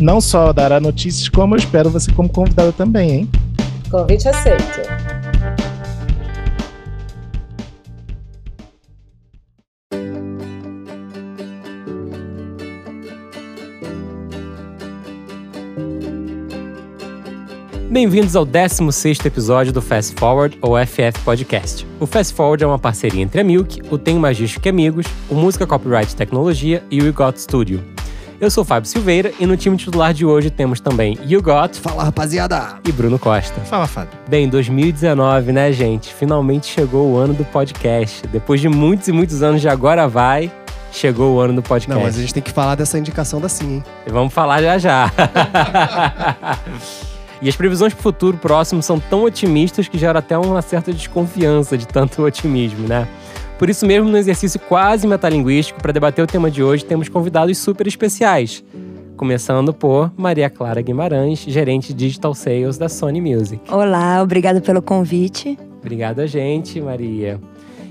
Não só dará notícias, como eu espero você como convidada também, hein? Convite aceito. Bem-vindos ao 16º episódio do Fast Forward, ou FF Podcast. O Fast Forward é uma parceria entre a Milk, o Tem Magístico Amigos, o Música Copyright Tecnologia e o You Got Studio. Eu sou o Fábio Silveira e no time titular de hoje temos também You Got. Fala, rapaziada! E Bruno Costa. Fala, Fábio. Bem, 2019, né, gente? Finalmente chegou o ano do podcast. Depois de muitos e muitos anos de agora vai, chegou o ano do podcast. Não, mas a gente tem que falar dessa indicação da Sim, hein? Vamos falar já já. E as previsões para o futuro próximo são tão otimistas que gera até uma certa desconfiança de tanto otimismo, né? Por isso mesmo, no exercício quase metalinguístico, para debater o tema de hoje, temos convidados super especiais. Começando por Maria Clara Guimarães, gerente de Digital Sales da Sony Music. Olá, obrigada pelo convite. Obrigada, gente, Maria.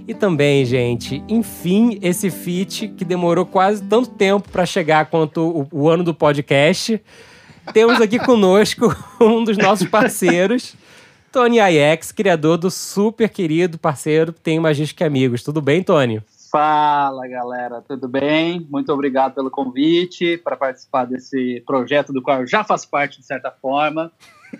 E também, gente, enfim, esse feat que demorou quase tanto tempo para chegar quanto o, o ano do podcast temos aqui conosco um dos nossos parceiros, Tony Aiex, criador do super querido parceiro Tem Magística Amigos. Tudo bem, Tony? Fala, galera, tudo bem? Muito obrigado pelo convite para participar desse projeto do qual eu já faço parte de certa forma.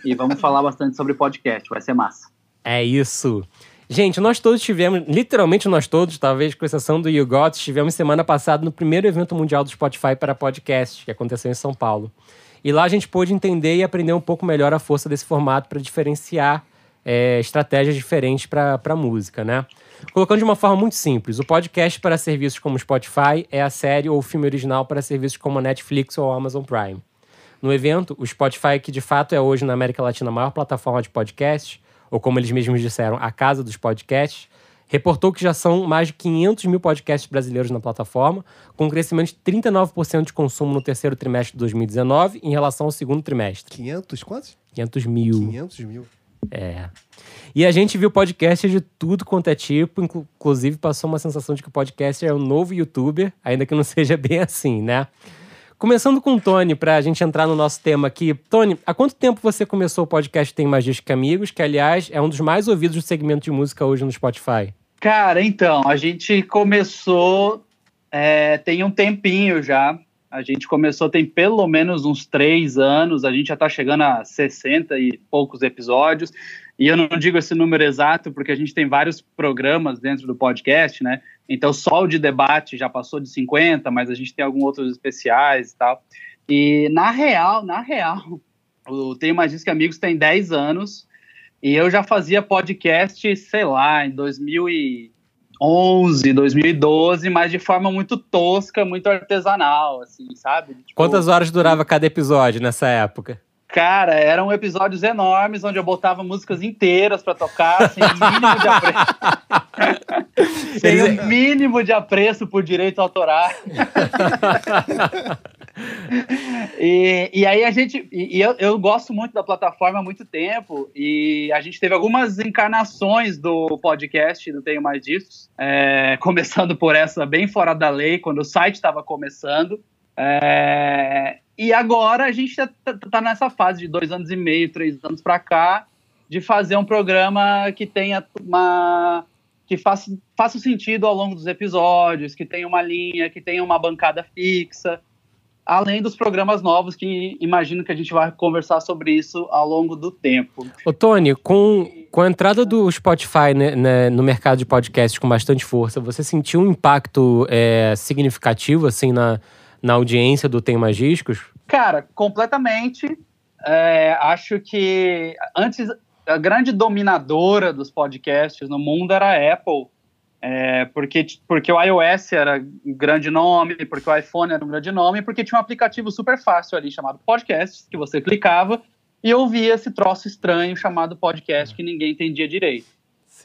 E vamos falar bastante sobre podcast, vai ser massa. É isso. Gente, nós todos tivemos, literalmente nós todos, talvez com exceção do You Got, estivemos semana passada no primeiro evento mundial do Spotify para podcast, que aconteceu em São Paulo. E lá a gente pôde entender e aprender um pouco melhor a força desse formato para diferenciar é, estratégias diferentes para a música, né? Colocando de uma forma muito simples, o podcast para serviços como Spotify é a série ou filme original para serviços como Netflix ou Amazon Prime. No evento, o Spotify, que de fato é hoje na América Latina a maior plataforma de podcast, ou como eles mesmos disseram, a casa dos podcasts, reportou que já são mais de 500 mil podcasts brasileiros na plataforma, com um crescimento de 39% de consumo no terceiro trimestre de 2019 em relação ao segundo trimestre. 500 quantos? 500 mil. 500 mil. É. E a gente viu podcast de tudo quanto é tipo, inclusive passou uma sensação de que o podcast é o novo youtuber, ainda que não seja bem assim, né? Começando com o Tony, para a gente entrar no nosso tema aqui. Tony, há quanto tempo você começou o podcast Tem Magística Amigos, que aliás é um dos mais ouvidos do segmento de música hoje no Spotify? Cara, então, a gente começou é, tem um tempinho já. A gente começou tem pelo menos uns três anos. A gente já está chegando a 60 e poucos episódios. E eu não digo esse número exato porque a gente tem vários programas dentro do podcast, né? Então, só o de debate já passou de 50, mas a gente tem alguns outros especiais e tal. E na real, na real, o Tenho Mais Disque Amigos tem 10 anos e eu já fazia podcast, sei lá, em 2011, 2012, mas de forma muito tosca, muito artesanal, assim, sabe? Tipo, Quantas horas durava cada episódio nessa época? Cara, eram episódios enormes onde eu botava músicas inteiras para tocar, sem mínimo de apreço. sem o mínimo de apreço por direitos autorais. e, e aí a gente. E eu, eu gosto muito da plataforma há muito tempo. E a gente teve algumas encarnações do podcast, não tenho mais disso. É, começando por essa bem fora da lei, quando o site estava começando. É, e agora a gente está tá nessa fase de dois anos e meio, três anos para cá, de fazer um programa que tenha uma. que faça, faça sentido ao longo dos episódios, que tenha uma linha, que tenha uma bancada fixa, além dos programas novos que imagino que a gente vai conversar sobre isso ao longo do tempo. Ô, Tony, com, com a entrada do Spotify né, né, no mercado de podcasts com bastante força, você sentiu um impacto é, significativo assim na na audiência do Tem Magísticos? Cara, completamente. É, acho que antes a grande dominadora dos podcasts no mundo era a Apple. É, porque, porque o iOS era um grande nome, porque o iPhone era um grande nome, porque tinha um aplicativo super fácil ali chamado Podcast, que você clicava e ouvia esse troço estranho chamado podcast que ninguém entendia direito.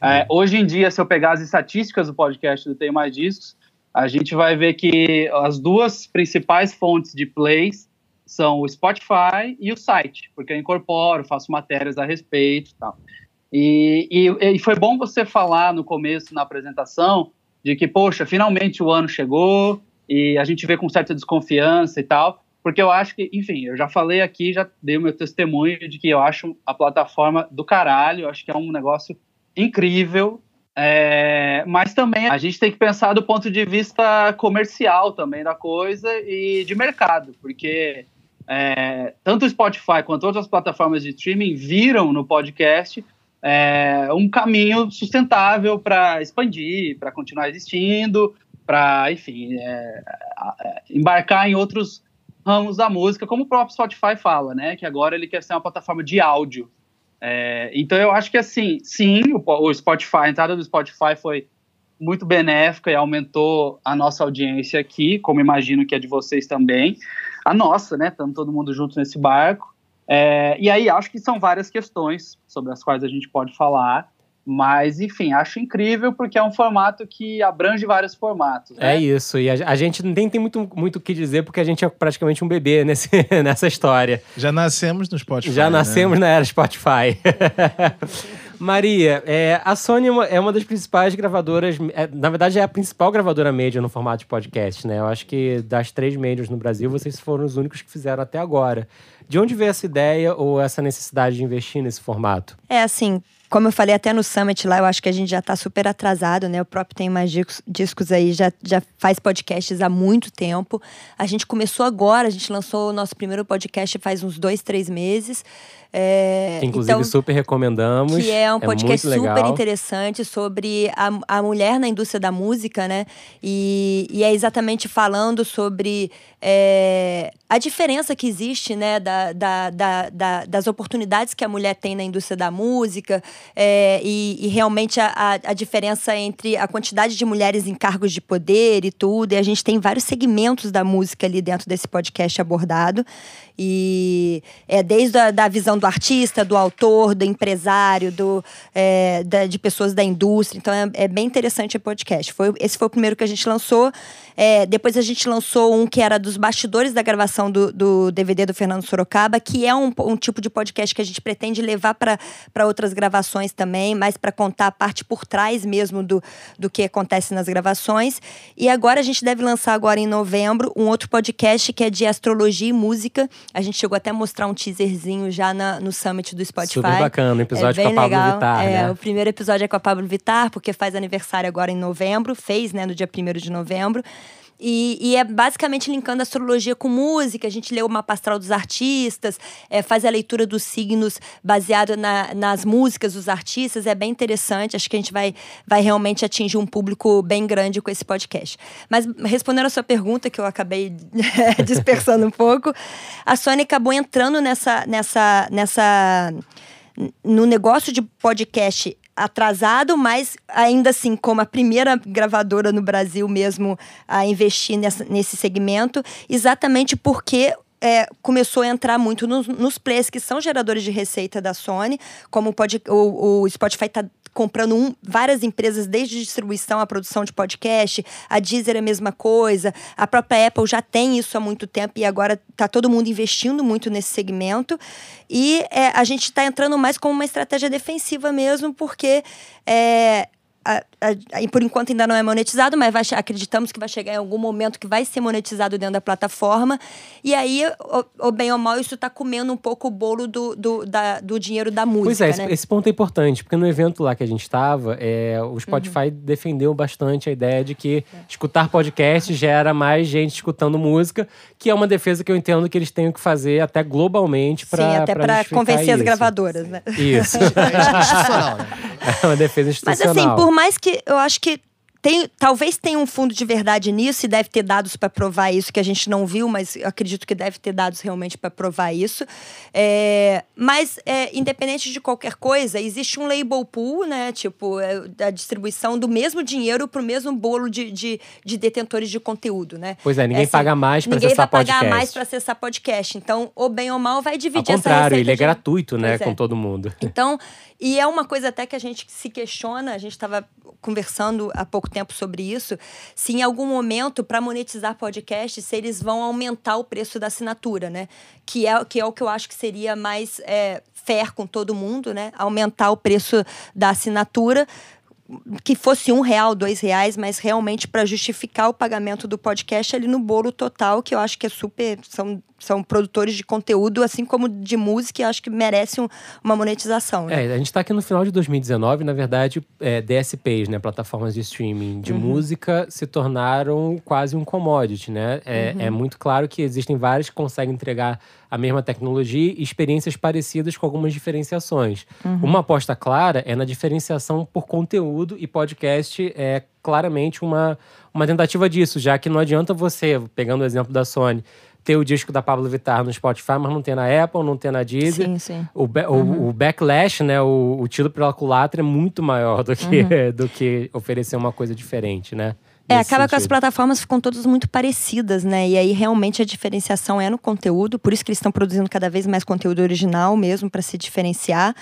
É, hoje em dia, se eu pegar as estatísticas do podcast do Tem Mais Discos, a gente vai ver que as duas principais fontes de plays são o Spotify e o site, porque eu incorporo, faço matérias a respeito e tal. E, e, e, foi bom você falar no começo, na apresentação, de que, poxa, finalmente o ano chegou e a gente vê com certa desconfiança e tal, porque eu acho que, enfim, eu já falei aqui, já dei o meu testemunho de que eu acho a plataforma do caralho, eu acho que é um negócio incrível, é, mas também a gente tem que pensar do ponto de vista comercial também da coisa e de mercado, porque é, tanto o Spotify quanto outras plataformas de streaming viram no podcast é, um caminho sustentável para expandir, para continuar existindo, para, enfim, é, embarcar em outros ramos da música, como o próprio Spotify fala, né? Que agora ele quer ser uma plataforma de áudio. É, então eu acho que assim, sim, o, o, Spotify, a entrada do Spotify foi muito benéfica e aumentou a nossa audiência aqui, como imagino que é de vocês também. A nossa, né? Estamos todo mundo junto nesse barco. É, e aí acho que são várias questões sobre as quais a gente pode falar. Mas, enfim, acho incrível porque é um formato que abrange vários formatos. Né? É isso. E a, a, gente nem tem muito o muito que dizer porque a gente é praticamente um bebê nesse, nessa história. Já nascemos no Spotify. Já nascemos né? na era Spotify. Maria, é, a Sony é, é uma das principais gravadoras, é, na verdade é a principal gravadora média no formato de podcast, né? Eu acho que das três médias no Brasil, vocês foram os únicos que fizeram até agora. De onde veio essa ideia ou essa necessidade de investir nesse formato? É assim, como eu falei até no Summit lá, eu acho que a gente já está super atrasado, né? O próprio Tem Mais discos, discos, aí, já, já faz podcasts há muito tempo. A gente começou agora, a gente lançou o nosso primeiro podcast faz uns dois, três meses. É, inclusive, então, super recomendamos. Que é um podcast é super interessante sobre a, a mulher na indústria da música, né? E, e é exatamente falando sobre é, a diferença que existe, né? Da, da, da, da, das oportunidades que a mulher tem na indústria da música é, e, e, realmente a, a diferença entre a quantidade de mulheres em cargos de poder e tudo. E a gente tem vários segmentos da música ali dentro desse podcast abordado. E é desde a da visão do artista, do autor, do empresário, do, é, da, de pessoas da indústria. Então é, é, bem interessante o podcast. Foi, esse foi o primeiro que a gente lançou. É, depois a gente lançou um que era dos bastidores da gravação do, do DVD do Fernando Sorocaba, que é um, um tipo de podcast que a gente pretende levar para outras gravações também, mais para contar a parte por trás mesmo do, do que acontece nas gravações. E agora a gente deve lançar agora em novembro um outro podcast que é de astrologia e música. A gente chegou até a mostrar um teaserzinho já na, no summit do Spotify. Super bacana, o episódio é com a Pablo legal. Vittar, é, né? O primeiro episódio é com a Pablo Vittar, porque faz aniversário agora em novembro, fez, né, no dia 1 de novembro. E, e, é basicamente linkando astrologia com música. A gente lê o mapa astral dos artistas, é, faz a leitura dos signos baseado na, nas músicas dos artistas. É bem interessante. Acho que a gente vai, vai realmente atingir um público bem grande com esse podcast. Mas respondendo a sua pergunta, que eu acabei dispersando um pouco, a Sony acabou entrando nessa, nessa, nessa no negócio de podcast atrasado, mas ainda assim, como a primeira gravadora no Brasil mesmo a investir nessa, nesse segmento, exatamente porque é, começou a entrar muito nos, nos plays que são geradores de receita da Sony, como pode, o, o Spotify está comprando um, várias empresas, desde distribuição a produção de podcast, a Deezer é a mesma coisa, a própria Apple já tem isso há muito tempo e agora está todo mundo investindo muito nesse segmento. E é, a gente está entrando mais como uma estratégia defensiva mesmo, porque é, a, a, por enquanto ainda não é monetizado, mas vai, acreditamos que vai chegar em algum momento que vai ser monetizado dentro da plataforma. E aí, o, o bem ou mal, isso está comendo um pouco o bolo do, do, da, do dinheiro da música. Pois é, né? esse, esse, ponto é importante, porque no evento lá que a gente estava, é, o Spotify uhum. defendeu bastante a ideia de que é. escutar podcast gera mais gente escutando música, que é uma defesa que eu entendo que eles têm que fazer até globalmente para. Sim, até para convencer isso. as gravadoras, né? Isso. É institucional, né? É uma defesa institucional. Mas assim, por mais que eu acho que tem, talvez tenha um fundo de verdade nisso e deve ter dados para provar isso que a gente não viu, mas acredito que deve ter dados realmente para provar isso. É, mas, é, independente de qualquer coisa, existe um label pool, né? Tipo, é, a distribuição do mesmo dinheiro para o mesmo bolo de, de, de, detentores de conteúdo, né? Pois é, ninguém assim, paga mais para acessar podcast. Ninguém vai pagar mais para acessar podcast. Então, ou bem ou mal, vai dividir Ao contrário, ele é de... gratuito, né, pois com é. todo mundo. Então, e é uma coisa até que a gente se questiona, a gente estava conversando há pouco tempo sobre isso, se em algum momento, para monetizar podcast, se eles vão aumentar o preço da assinatura, né? Que é, que é o que eu acho que seria mais é, fair com todo mundo, né? Aumentar o preço da assinatura que fosse um real, dois reais, mas realmente para justificar o pagamento do podcast ali no bolo total, que eu acho que é super. São, são produtores de conteúdo, assim como de música, e acho que merecem uma monetização. Né? É, a gente está aqui no final de 2019, na verdade, é, DSPs, né, plataformas de streaming de uhum. música, se tornaram quase um commodity, né? É, uhum. é muito claro que existem vários que conseguem entregar a mesma tecnologia e experiências parecidas com algumas diferenciações. Uhum. Uma aposta clara é na diferenciação por conteúdo e podcast é claramente uma, uma tentativa disso, já que não adianta você, pegando o exemplo da Sony, ter o disco da Pablo Vittar no Spotify, mas não ter na Apple, não ter na Deezer. Sim, sim. O, uhum. o, o, backlash, né, o, o tiro pela culatra é muito maior do que, uhum. do que oferecer uma coisa diferente, né? É, acaba sentido. que as plataformas ficam todas muito parecidas, né? E aí realmente a diferenciação é no conteúdo, por isso que eles estão produzindo cada vez mais conteúdo original mesmo para se diferenciar.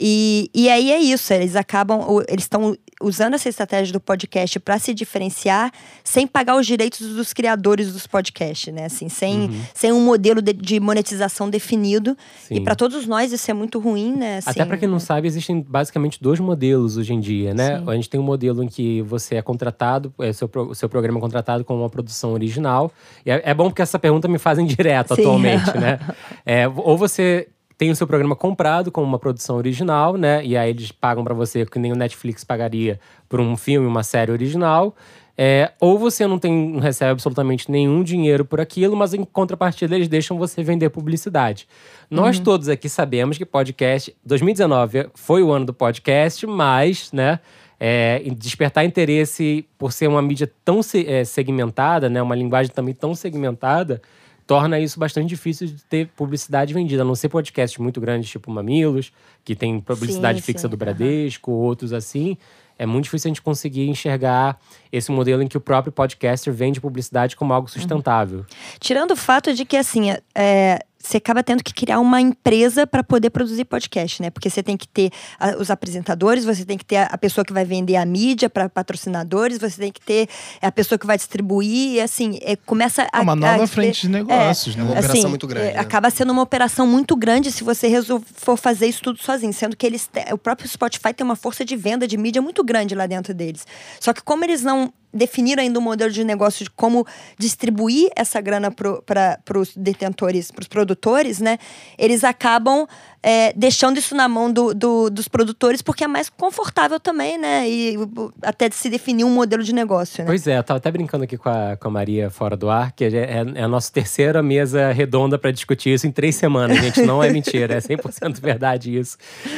E, e aí é isso, eles acabam, eles estão usando essa estratégia do podcast para se diferenciar sem pagar os direitos dos criadores dos podcasts, né? Assim, sem, uhum. sem um modelo de, de monetização definido. Sim. E para todos nós isso é muito ruim, né? Assim, Até para quem não sabe, existem basicamente dois modelos hoje em dia, né? Sim. A gente tem um modelo em que você é contratado, é, seu, seu programa é contratado com uma produção original. E é, é bom porque essa pergunta me fazem direto Sim. atualmente, né? É, ou você tem o seu programa comprado com uma produção original, né? E aí eles pagam para você que nem o Netflix pagaria por um filme, uma série original. É, ou você não, tem, não recebe absolutamente nenhum dinheiro por aquilo, mas em contrapartida eles deixam você vender publicidade. Nós uhum. todos aqui sabemos que podcast. 2019 foi o ano do podcast, mas, né? É, despertar interesse por ser uma mídia tão é, segmentada, né? Uma linguagem também tão segmentada torna isso bastante difícil de ter publicidade vendida, a não ser podcasts muito grandes, tipo Mamilos, que tem publicidade sim, fixa sim. do Bradesco, uhum. outros assim. É muito difícil a gente conseguir enxergar esse modelo em que o próprio podcaster vende publicidade como algo sustentável. Uhum. Tirando o fato de que, assim, é, você acaba tendo que criar uma empresa para poder produzir podcast, né? Porque você tem que ter a, os apresentadores, você tem que ter a, a pessoa que vai vender a mídia para patrocinadores, você tem que ter a pessoa que vai distribuir, e assim, é, começa a. É uma nova a, frente de negócios, é, né? É uma assim, operação muito grande. É, né? Acaba sendo uma operação muito grande se você for fazer isso tudo sozinho, sendo que eles. O próprio Spotify tem uma força de venda de mídia muito grande lá dentro deles. Só que como eles não definiram ainda um modelo de negócio de como distribuir essa grana para os detentores, para os produtores, né? Eles acabam é, deixando isso na mão do, do, dos produtores porque é mais confortável também, né? E até de se definir um modelo de negócio, né? Pois é, eu tava até brincando aqui com a, com a Maria fora do ar, que é, é, é a nossa terceira mesa redonda para discutir isso em três semanas, gente. Não é mentira, é 100% verdade isso.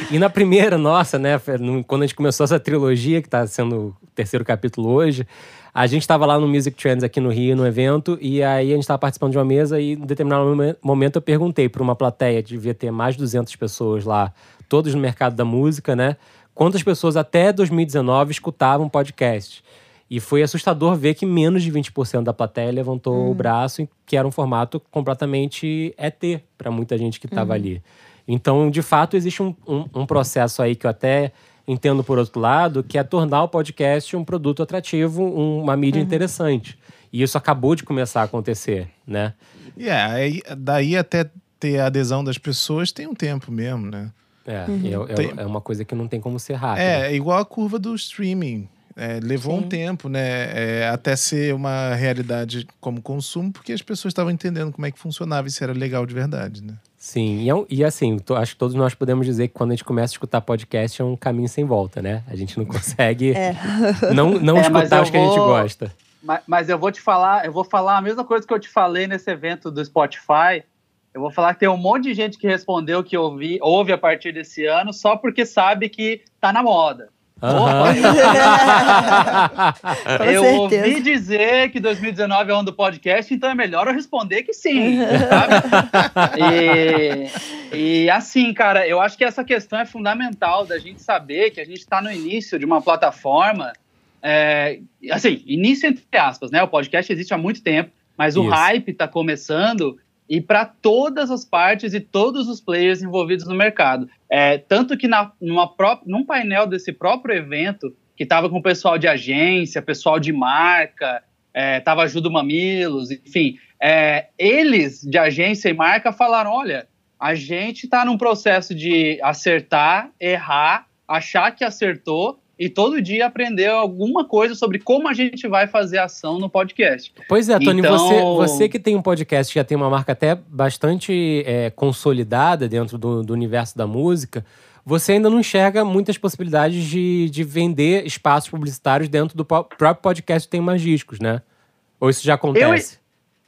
E na primeira, nossa, né? Quando a gente começou essa trilogia, que está sendo o terceiro capítulo hoje, a gente estava lá no Music Trends aqui no Rio, no evento, e aí a gente estava participando de uma mesa e em determinado momento eu perguntei para uma plateia, devia ter mais de 200 pessoas lá, todos no mercado da música, né? Quantas pessoas até 2019 escutavam podcast? E foi assustador ver que menos de 20% da plateia levantou uhum. o braço, que era um formato completamente ET para muita gente que estava uhum. ali. Então, de fato, existe um, um, um processo aí que eu até entendo por outro lado, que é tornar o podcast um produto atrativo, uma mídia uhum. interessante. E isso acabou de começar a acontecer, né? E yeah, é, daí até ter a adesão das pessoas tem um tempo mesmo, né? É, uhum. é, é, é, uma coisa que não tem como ser rápido. É, é igual a curva do streaming. É, levou Sim. um tempo, né? É, até ser uma realidade como consumo, porque as pessoas estavam entendendo como é que funcionava e se era legal de verdade, né? Sim, e, é e assim, tô, acho que todos nós podemos dizer que quando a gente começa a escutar podcast é um caminho sem volta, né? A gente não consegue é. não, não é, escutar os que a gente gosta. Mas, mas, eu vou te falar, eu vou falar a mesma coisa que eu te falei nesse evento do Spotify. Eu vou falar que tem um monte de gente que respondeu que ouvi, ouve a partir desse ano só porque sabe que tá na moda. Com eu certeza. ouvi dizer que 2019 é o ano do podcast, então é melhor eu responder que sim, sabe? E, e assim, cara, eu acho que essa questão é fundamental da gente saber que a gente está no início de uma plataforma, é, assim, início entre aspas, né? O podcast existe há muito tempo, mas o Isso. hype está começando e para todas as partes e todos os players envolvidos no mercado. É, tanto que na, numa pró- num painel desse próprio evento, que estava com pessoal de agência, pessoal de marca, é, tava Ajuda Mamilos, enfim, é, eles de agência e marca falaram: olha, a gente está num processo de acertar, errar, achar que acertou e todo dia aprender alguma coisa sobre como a gente vai fazer ação no podcast. Pois é, Tony, Então- você, você que tem um podcast que já tem uma marca até bastante é, consolidada dentro do, do universo da música, você ainda não enxerga muitas possibilidades de, de vender espaços publicitários dentro do próprio podcast Tem Mais Discos, né? Ou isso já acontece?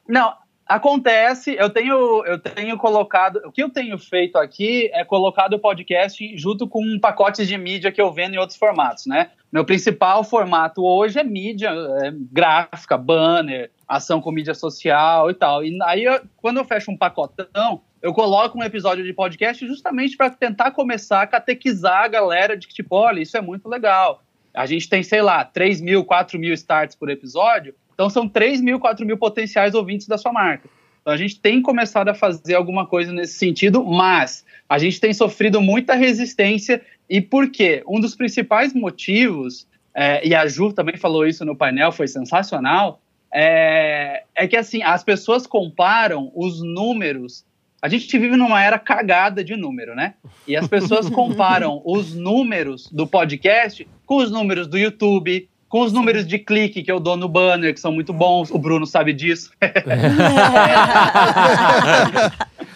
Não, acontece, eu tenho, eu tenho colocado, o que eu tenho feito aqui é colocado o podcast junto com pacotes de mídia que eu vendo em outros formatos, né? Meu principal formato hoje é mídia é gráfica, banner, ação com mídia social e tal. E aí, eu- quando eu fecho um pacotão, eu coloco um episódio de podcast justamente para tentar começar a catequizar a galera de que, tipo, olha, isso é muito legal. A gente tem, sei lá, 3 mil, 4 mil starts por episódio, então são 3 mil, 4 mil potenciais ouvintes da sua marca. Então a gente tem começado a fazer alguma coisa nesse sentido, mas a gente tem sofrido muita resistência. E por quê? Um dos principais motivos, é, e a Ju também falou isso no painel, foi sensacional, é, é que assim, as pessoas comparam os números. A gente vive numa era cagada de número, né? E as pessoas comparam os números do podcast com os números do YouTube, com os números de clique que eu dou no banner, que são muito bons. O Bruno sabe disso.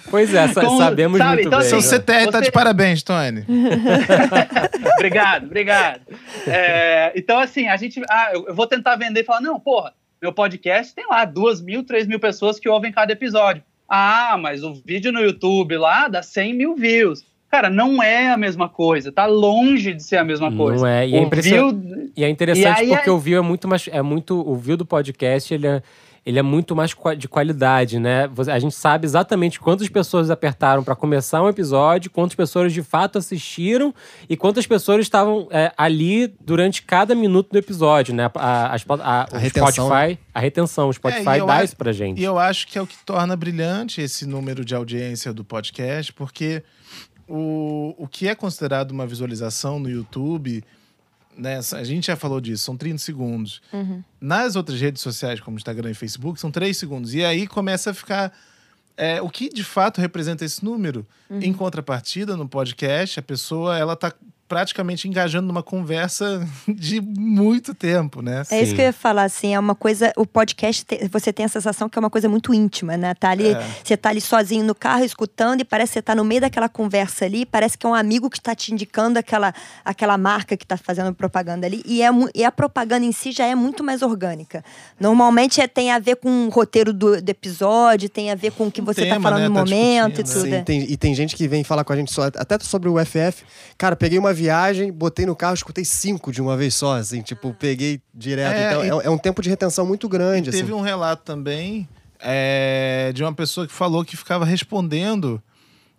Pois é, sa- Com- sabemos sabe, muito então, bem. Seu assim, CTR tá Você- de parabéns, Tony. obrigado, obrigado. É, então, assim, a gente. Ah, eu, eu vou tentar vender e falar: não, porra, meu podcast tem lá duas mil, três mil pessoas que ouvem cada episódio. Ah, mas o vídeo no YouTube lá dá 100 mil views. Cara, não é a mesma coisa, tá longe de ser a mesma Não coisa. é, e é view- E é interessante E porque é- o view é muito mais. É muito, o view do podcast, ele é, ele é muito mais de qualidade, né? Você- A gente sabe exatamente quantas pessoas apertaram para começar um episódio, quantas pessoas de fato assistiram e quantas pessoas estavam é, ali durante cada minuto do episódio, né? A, as pla- a- o retenção, Spotify, a retenção, o É, Spotify eu dá acho- isso pra gente. E eu acho que é o que torna brilhante esse número de audiência do podcast, porque o, o que é considerado uma visualização no YouTube, né, a gente já falou disso, são 30 segundos. Nas outras redes sociais, como Instagram e Facebook, são 3 segundos. E aí começa a ficar. é, o que de fato representa esse número? Em contrapartida, no podcast, a pessoa ela tá praticamente engajando numa conversa de muito tempo, né? É isso Sim. que eu ia falar, assim, é uma coisa, o podcast, você tem a sensação que é uma coisa muito íntima, né? Tá ali, É. você tá ali sozinho no carro, escutando, e parece que você tá no meio daquela conversa ali, parece que é um amigo que tá te indicando aquela, aquela marca que tá fazendo propaganda ali, e, é, e a propaganda em si já é muito mais orgânica. Normalmente é, tem a ver com o roteiro do, do episódio, tem a ver com o que Um você tá tema, falando né? no Tá momento e tudo. né? é. Sim, tem- e tem gente que vem falar com a gente só, até sobre o FF. Cara, peguei uma viagem, botei no carro, escutei cinco de uma vez só, assim, tipo, peguei direto. É, então, e- é, é um tempo de retenção muito grande, Teve assim. um relato também é, de uma pessoa que falou que ficava respondendo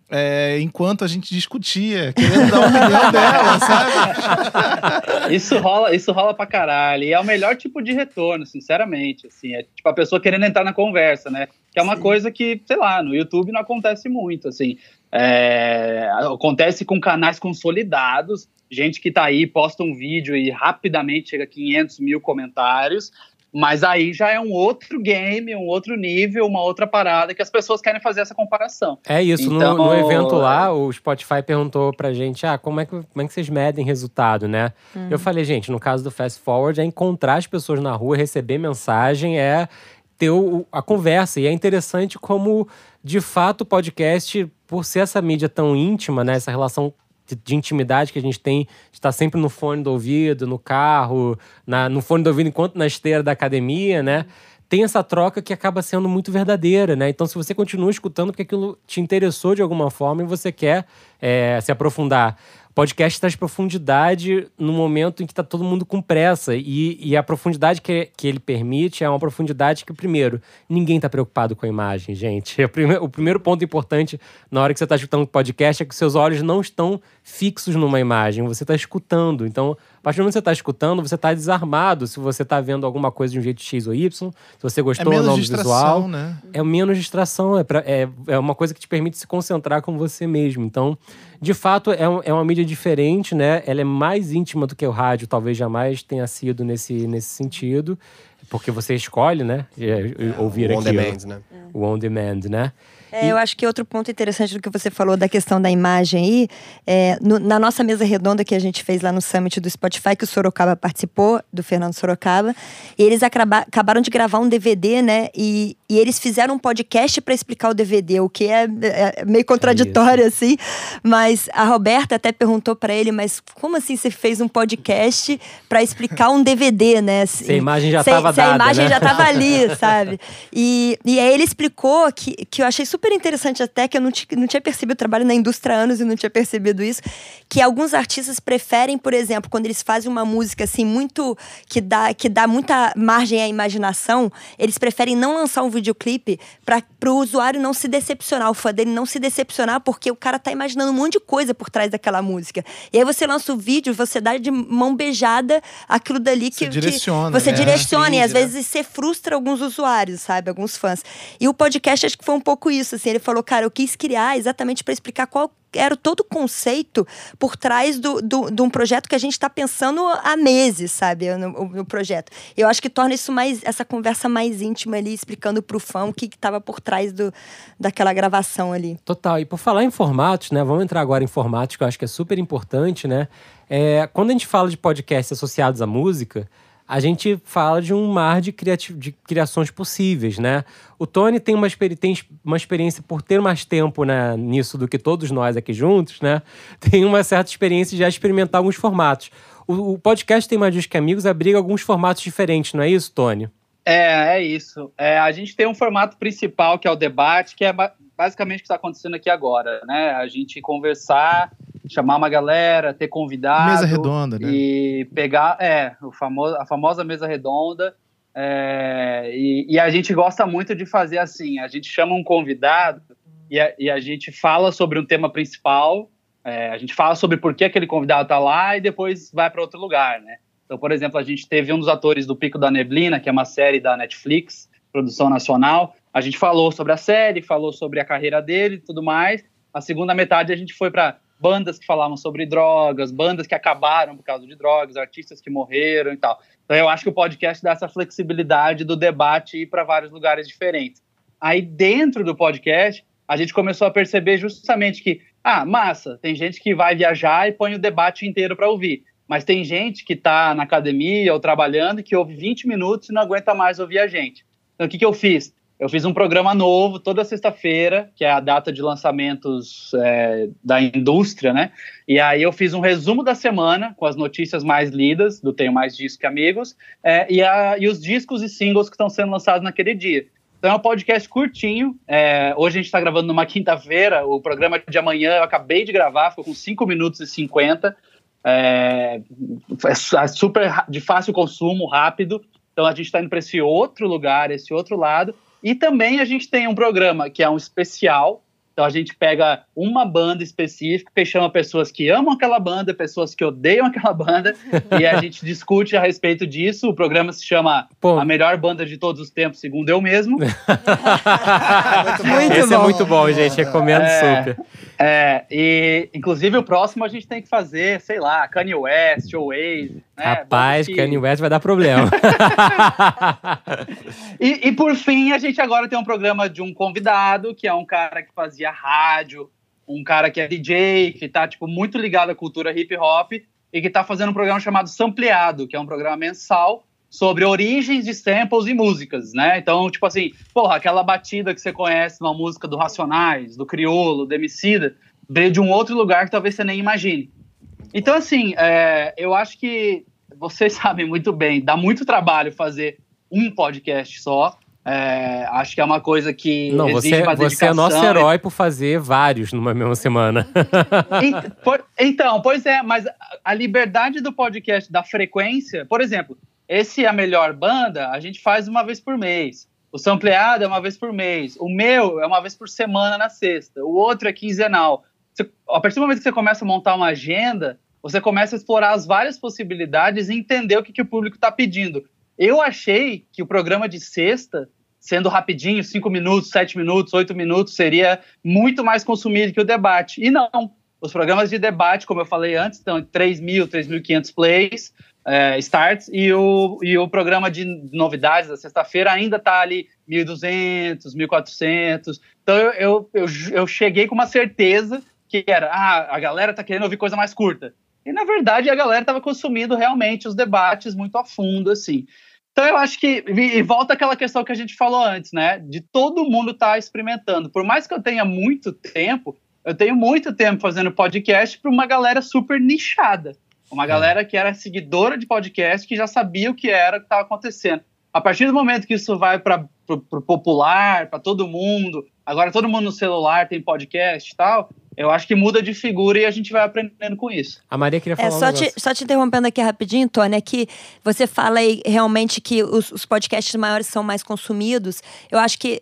é, enquanto a gente discutia, querendo dar a opinião dela, sabe? Isso rola, isso rola pra caralho. E é o melhor tipo de retorno, sinceramente. Assim, é tipo a pessoa querendo entrar na conversa, né? Que é uma Sim. coisa que, sei lá, no YouTube não acontece muito, assim. É, acontece com canais consolidados, gente que tá aí, posta um vídeo e rapidamente chega a 500 mil comentários. Mas aí já é um outro game, um outro nível, uma outra parada que as pessoas querem fazer essa comparação. É isso, no- Então, no, evento lá, o Spotify perguntou pra gente, ah, como é que, como é que vocês medem resultado, né? Eu falei, gente, no caso do Fast Forward, é encontrar as pessoas na rua, receber mensagem, é ter o- a conversa. E é interessante como, de fato, o podcast, por ser essa mídia tão íntima, né? Essa relação de, de intimidade que a gente tem, estar sempre no fone do ouvido, no carro, na, no fone do ouvido enquanto na esteira da academia, né? Tem essa troca que acaba sendo muito verdadeira, né? Então, se você continua escutando porque aquilo te interessou de alguma forma e você quer é, se aprofundar. Podcast traz profundidade no momento em que está todo mundo com pressa. E, e a profundidade que, que ele permite é uma profundidade que, primeiro, ninguém está preocupado com a imagem, gente. O primeiro, o primeiro ponto importante na hora que você está escutando o podcast é que seus olhos não estão fixos numa imagem, você está escutando. Então, a partir do momento que você está escutando, você está desarmado se você está vendo alguma coisa de um jeito X ou Y, se você gostou é ou não do distração, visual. Né? É menos distração, é, pra, é, é uma coisa que te permite se concentrar com você mesmo. Então, de fato, é, um, é uma mídia diferente, né? Ela é mais íntima do que o rádio, talvez jamais tenha sido nesse, nesse sentido, porque você escolhe, né? Ouvir o on demand, né? O on demand, né? É, eu acho que outro ponto interessante do que você falou da questão da imagem aí, é, no- na nossa mesa redonda que a gente fez lá no Summit do Spotify, que o Sorocaba participou, do Fernando Sorocaba, eles acaba- acabaram de gravar um DVD, né? E, e eles fizeram um podcast para explicar o DVD, o que é, é meio contraditório, assim. Mas a Roberta até perguntou para ele, mas como assim você fez um podcast para explicar um DVD, né? Se a imagem já Se- tava se a dada, imagem né? já tava ali, sabe? E, e aí ele explicou que, que eu achei super interessante até, que eu não, não tinha percebido, eu trabalho na indústria há anos e não tinha percebido isso, que alguns artistas preferem, por exemplo, quando eles fazem uma música assim muito que dá, que dá muita margem à imaginação, eles preferem não lançar um videoclipe para o usuário não se decepcionar, o fã dele não se decepcionar, porque o cara tá imaginando um monte de coisa por trás daquela música. E aí você lança o vídeo, você dá de mão beijada aquilo dali Você que, direciona, que você né? direciona e às né? vezes você frustra alguns usuários, sabe? Alguns fãs. E o podcast acho que foi um pouco isso, assim. Ele falou, cara, eu quis criar exatamente para explicar qual era todo o conceito por trás do, do, de um projeto que a gente está pensando há meses, sabe? No, no projeto. Eu acho que torna isso mais, essa conversa mais íntima ali, explicando pro fã o que estava por trás do, daquela gravação ali. Total. E por falar em formatos, né? Vamos entrar agora em formatos que eu acho que é super importante, né? É, quando a gente fala de podcasts associados à música, a gente fala de um mar de, de criações possíveis, né? O Tony tem uma, tem uma experiência por ter mais tempo né, nisso do que todos nós aqui juntos, né? Tem uma certa experiência de já experimentar alguns formatos. O, o podcast Tem Mais Dias que Amigos abriga alguns formatos diferentes, não é isso, Tony? É, é isso. É, a gente tem um formato principal que é o debate, que é ba- basicamente o que está acontecendo aqui agora, né? A gente conversar, chamar uma galera, ter convidado. Mesa redonda, né? E pegar, é, o famoso, a famosa mesa redonda. é, e, e a gente gosta muito de fazer assim: a gente chama um convidado e a, e a gente fala sobre um tema principal, é, a gente fala sobre por que aquele convidado está lá e depois vai para outro lugar, né? Então, por exemplo, a gente teve um dos atores do Pico da Neblina, que é uma série da Netflix, produção nacional. A gente falou sobre a série, falou sobre a carreira dele e tudo mais. A segunda metade a gente foi para bandas que falavam sobre drogas, bandas que acabaram por causa de drogas, artistas que morreram e tal. Então, eu acho que o podcast dá essa flexibilidade do debate ir para vários lugares diferentes. Aí, dentro do podcast, a gente começou a perceber justamente que, ah, massa, tem gente que vai viajar e põe o debate inteiro para ouvir. Mas tem gente que está na academia ou trabalhando que ouve 20 minutos e não aguenta mais ouvir a gente. Então, o que, que eu fiz? Eu fiz um programa novo toda sexta-feira, que é a data de lançamentos é, da indústria, né? E aí eu fiz um resumo da semana com as notícias mais lidas do Tenho Mais Disco que Amigos é, e, a, e os discos e singles que estão sendo lançados naquele dia. Então é um podcast curtinho. é, hoje a gente está gravando numa quinta-feira. O programa de amanhã eu acabei de gravar, ficou com 5 minutos e 50. É, é é super de fácil consumo, rápido. Então a gente está indo para esse outro lugar, esse outro lado. E também a gente tem um programa que é um especial. Então a gente pega uma banda específica e chama pessoas que amam aquela banda, pessoas que odeiam aquela banda, e a gente discute a respeito disso. O programa se chama Pô. A Melhor Banda de Todos os Tempos, segundo eu mesmo. Muito Esse é bom. muito bom, gente. Recomendo É. super. É, e inclusive o próximo a gente tem que fazer, sei lá, Kanye West, Oasis. Né? Rapaz, que- Kanye West vai dar problema. E, e por fim, a gente agora tem um programa de um convidado, que é um cara que fazia rádio, um cara que é DJ, que tá, tipo, muito ligado à cultura hip hop, e que tá fazendo um programa chamado Sampleado, que é um programa mensal sobre origens de samples e músicas, né? Então, tipo assim, porra, aquela batida que você conhece numa música do Racionais, do Criolo, do Emicida, veio de um outro lugar que talvez você nem imagine. Então, assim, é, eu acho que vocês sabem muito bem, dá muito trabalho fazer um podcast só. É, acho que é uma coisa que. Não, você, você é nosso herói por fazer vários numa mesma semana. então, pois é, mas a liberdade do podcast, da frequência, por exemplo, esse é a melhor banda, a gente faz uma vez por mês. O sampleado é uma vez por mês. O meu é uma vez por semana na sexta. O outro é quinzenal. Você, a partir do momento que você começa a montar uma agenda, você começa a explorar as várias possibilidades e entender o que, que o público está pedindo. Eu achei que o programa de sexta, sendo rapidinho, cinco minutos, sete minutos, oito minutos, seria muito mais consumido que o debate. E não. Os programas de debate, como eu falei antes, estão em 3 mil, 3.500 plays, é, starts, e o, e o programa de novidades da sexta-feira ainda está ali 1.200, 1.400. Então eu, eu, eu, eu cheguei com uma certeza que era, ah, a galera tá querendo ouvir coisa mais curta. E, na verdade, a galera estava consumindo realmente os debates muito a fundo, assim. Então, eu acho que. E volta aquela questão que a gente falou antes, né? De todo mundo estar tá experimentando. Por mais que eu tenha muito tempo, eu tenho muito tempo fazendo podcast para uma galera super nichada. Uma é. galera que era seguidora de podcast, que já sabia o que era que estava acontecendo. A partir do momento que isso vai para o popular, para todo mundo, agora todo mundo no celular tem podcast e tal, eu acho que muda de figura e a gente vai aprendendo com isso. A Maria queria é, falar é, só, um te, só te interrompendo aqui rapidinho, Tony, é que você fala aí realmente que os, os podcasts maiores são mais consumidos. Eu acho que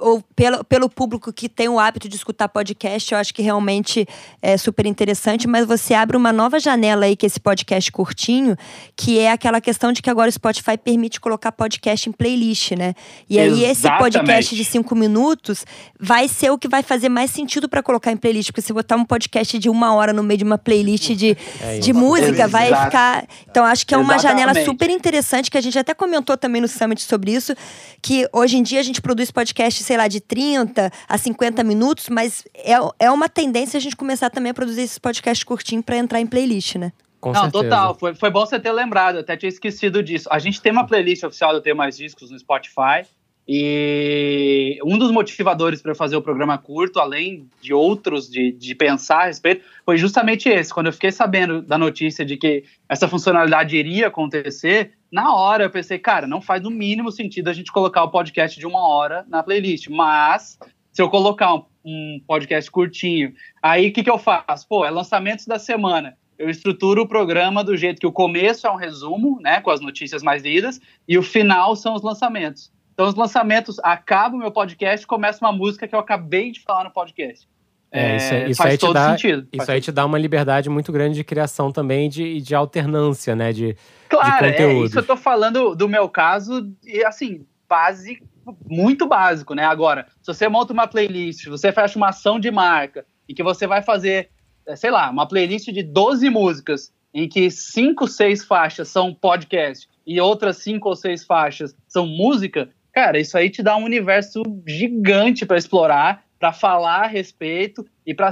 ou pelo, pelo público que tem o hábito de escutar podcast, eu acho que realmente é super interessante, mas você abre uma nova janela aí, que é esse podcast curtinho, que é aquela questão de que agora o Spotify permite colocar podcast em playlist, né? E aí esse podcast de cinco minutos vai ser o que vai fazer mais sentido para colocar em playlist, porque se botar um podcast de uma hora no meio de uma playlist de, é de música, Exato. vai ficar. Então acho que é uma Exatamente. janela super interessante, que a gente até comentou também no Summit sobre isso, que hoje em dia a gente produz podcasts sei lá, de 30 a 50 minutos, mas é, é uma tendência a gente começar também a produzir esses podcasts curtinhos para entrar em playlist, né? Com Não, certeza. total. Foi, foi bom você ter lembrado, até tinha esquecido disso. A gente tem uma playlist oficial do Ter Mais Discos no Spotify. E um dos motivadores para fazer o programa curto, além de outros de, de pensar a respeito, foi justamente esse. Quando eu fiquei sabendo da notícia de que essa funcionalidade iria acontecer, na hora eu pensei, cara, não faz no mínimo sentido a gente colocar o podcast de uma hora na playlist. Mas se eu colocar um, um podcast curtinho, aí o que, que eu faço? Pô, é lançamentos da semana eu estruturo o programa do jeito que o começo é um resumo, né, com as notícias mais lidas, e o final são os lançamentos. Então, os lançamentos acaba o meu podcast começa uma música que eu acabei de falar no podcast. É, isso, é, isso faz aí todo dá, sentido. Isso aí te dá uma liberdade muito grande de criação também de, de alternância, né? De, claro, de. É, isso eu tô falando do meu caso, e assim, básico, muito básico, né? Agora, se você monta uma playlist, você fecha uma ação de marca, e que você vai fazer, é, sei lá, uma playlist de 12 músicas, em que cinco, seis faixas são podcast e outras cinco ou seis faixas são música, Cara, isso aí te dá um universo gigante para explorar, para falar a respeito e para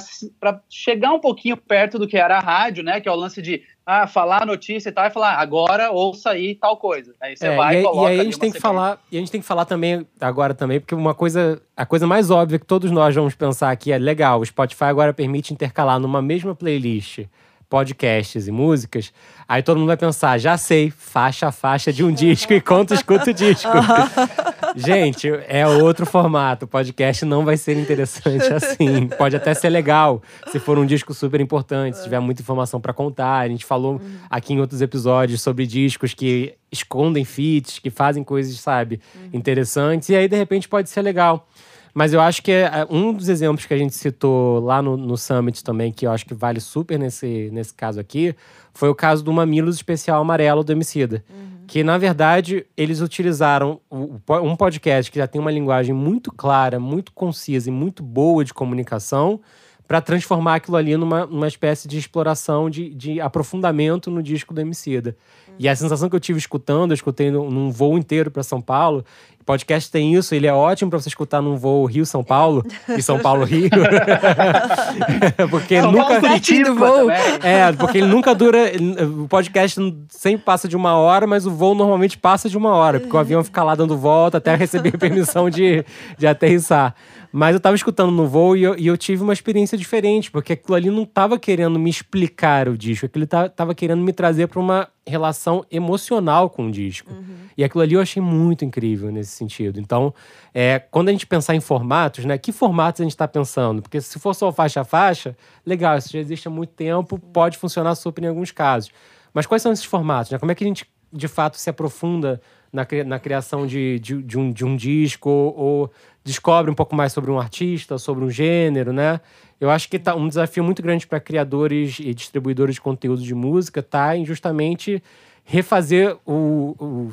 chegar um pouquinho perto do que era a rádio, né? Que é o lance de ah, falar a notícia e tal, e falar, agora ouça aí tal coisa. Aí você é, vai e, e coloca. E aí a gente tem que falar, e a gente tem que falar também agora também, porque uma coisa, a coisa mais óbvia que todos nós vamos pensar aqui é legal, o Spotify agora permite intercalar numa mesma playlist podcasts e músicas, aí todo mundo vai pensar, já sei, faixa a faixa de um disco e quanto escuta o disco. Gente, é outro formato. O podcast não vai ser interessante assim. Pode até ser legal se for um disco super importante, se tiver muita informação para contar. A gente falou aqui em outros episódios sobre discos que escondem feats, que fazem coisas, sabe, interessantes. E aí, de repente, pode ser legal. Mas eu acho que é, um dos exemplos que a gente citou lá no, no Summit também, que eu acho que vale super nesse, nesse caso aqui, foi o caso do Mamilos Especial Amarelo do Emicida. Uhum. Que, na verdade, eles utilizaram um podcast que já tem uma linguagem muito clara, muito concisa e muito boa de comunicação para transformar aquilo ali numa, numa espécie de exploração, de, de aprofundamento no disco do Emicida. Uhum. E a sensação que eu tive escutando, eu escutei num, num voo inteiro para São Paulo, podcast tem isso, ele é ótimo para você escutar num voo Rio-São Paulo e São Paulo-Rio. porque ele nunca. Voo. É, porque ele nunca dura. O podcast sempre passa de uma hora, mas o voo normalmente passa de uma hora, porque o avião fica lá dando volta até receber permissão de, de aterrissar. Mas eu tava escutando no voo e eu, e eu, tive uma experiência diferente, porque aquilo ali não tava querendo me explicar o disco, aquilo tava, tava querendo me trazer para uma relação emocional com o disco. Uhum. E aquilo ali eu achei muito incrível nesse sentido. Então, é, quando a gente pensar em formatos, né? Que formatos a gente está pensando? Porque se for só faixa a faixa, legal, isso já existe há muito tempo, pode funcionar super em alguns casos. Mas quais são esses formatos? Né? Como é que a gente, de fato, se aprofunda na, na criação de, de, de, um, de um disco ou, ou descobre um pouco mais sobre um artista, sobre um gênero, né? Eu acho que tá um desafio muito grande para criadores e distribuidores de conteúdo de música tá em justamente refazer o, o,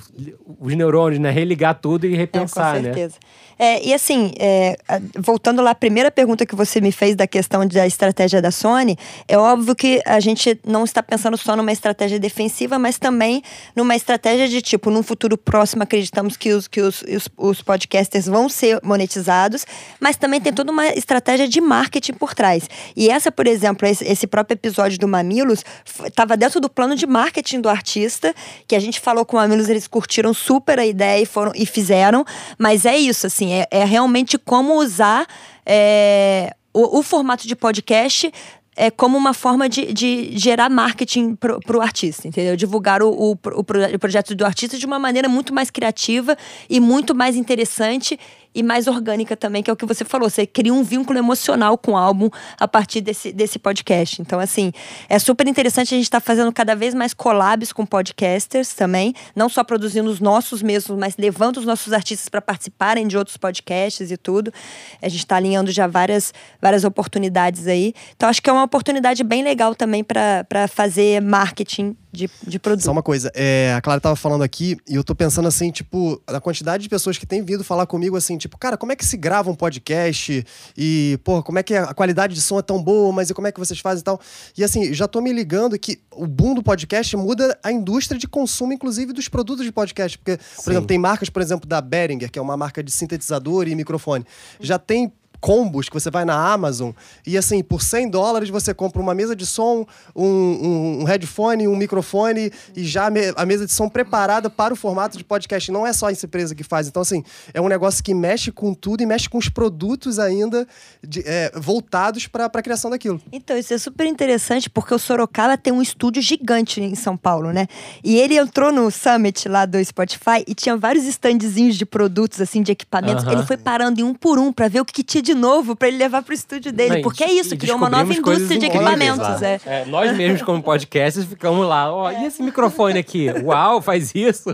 os neurônios, né? Religar tudo e repensar, é, com né? certeza. É, e assim, é, voltando lá à primeira pergunta que você me fez da questão da estratégia da Sony, é óbvio que a gente não está pensando só numa estratégia defensiva, mas também numa estratégia de tipo, num futuro próximo acreditamos que os, que os, os, os podcasters vão ser monetizados, mas também tem toda uma estratégia de marketing por trás. E essa, por exemplo, esse, esse próprio episódio do Mamilos estava dentro do plano de marketing do artista, que a gente falou com o Mamilos, eles curtiram super a ideia e foram e fizeram, mas é isso, assim, é, é realmente como usar é, o, o formato de podcast é como uma forma de, de gerar marketing para o artista, entendeu? Divulgar o, o, o, projeto do artista de uma maneira muito mais criativa e muito mais interessante e mais orgânica também, que é o que você falou. Você cria um vínculo emocional com o álbum a partir desse, desse podcast. Então, assim, é super interessante a gente estar tá fazendo cada vez mais collabs com podcasters também, não só produzindo os nossos mesmos, mas levando os nossos artistas para participarem de outros podcasts e tudo. A gente está alinhando já várias, várias oportunidades aí. Então, acho que é uma oportunidade bem legal também para fazer marketing de, de produto. Só uma coisa, é, a Clara tava falando aqui e eu tô pensando assim, tipo, a quantidade de pessoas que têm vindo falar comigo assim, tipo, cara, como é que se grava um podcast? E, pô, como é que a qualidade de som é tão boa, mas e como é que vocês fazem e tal? E assim, já tô me ligando que o boom do podcast muda a indústria de consumo, inclusive, dos produtos de podcast. Porque, por Sim. exemplo, tem marcas, por exemplo, da Behringer, que é uma marca de sintetizador e microfone. Já tem combos que você vai na Amazon e assim, por 100 dólares você compra uma mesa de som, um, um, um headphone, um microfone e já a mesa de som preparada para o formato de podcast. Não é só essa empresa que faz. Então, assim, é um negócio que mexe com tudo e mexe com os produtos ainda de, é, voltados para a criação daquilo. Então, isso é super interessante porque o Sorocaba tem um estúdio gigante em São Paulo, né? E ele entrou no Summit lá do Spotify e tinha vários standzinhos de produtos, assim, de equipamentos. Ele foi parando em um por um para ver o que, que tinha de novo para ele levar pro estúdio dele. Não, porque é isso, criou uma nova indústria de equipamentos. É. É, nós mesmos, como podcasters, ficamos lá. Ó, oh, e esse microfone aqui? Uau, faz isso!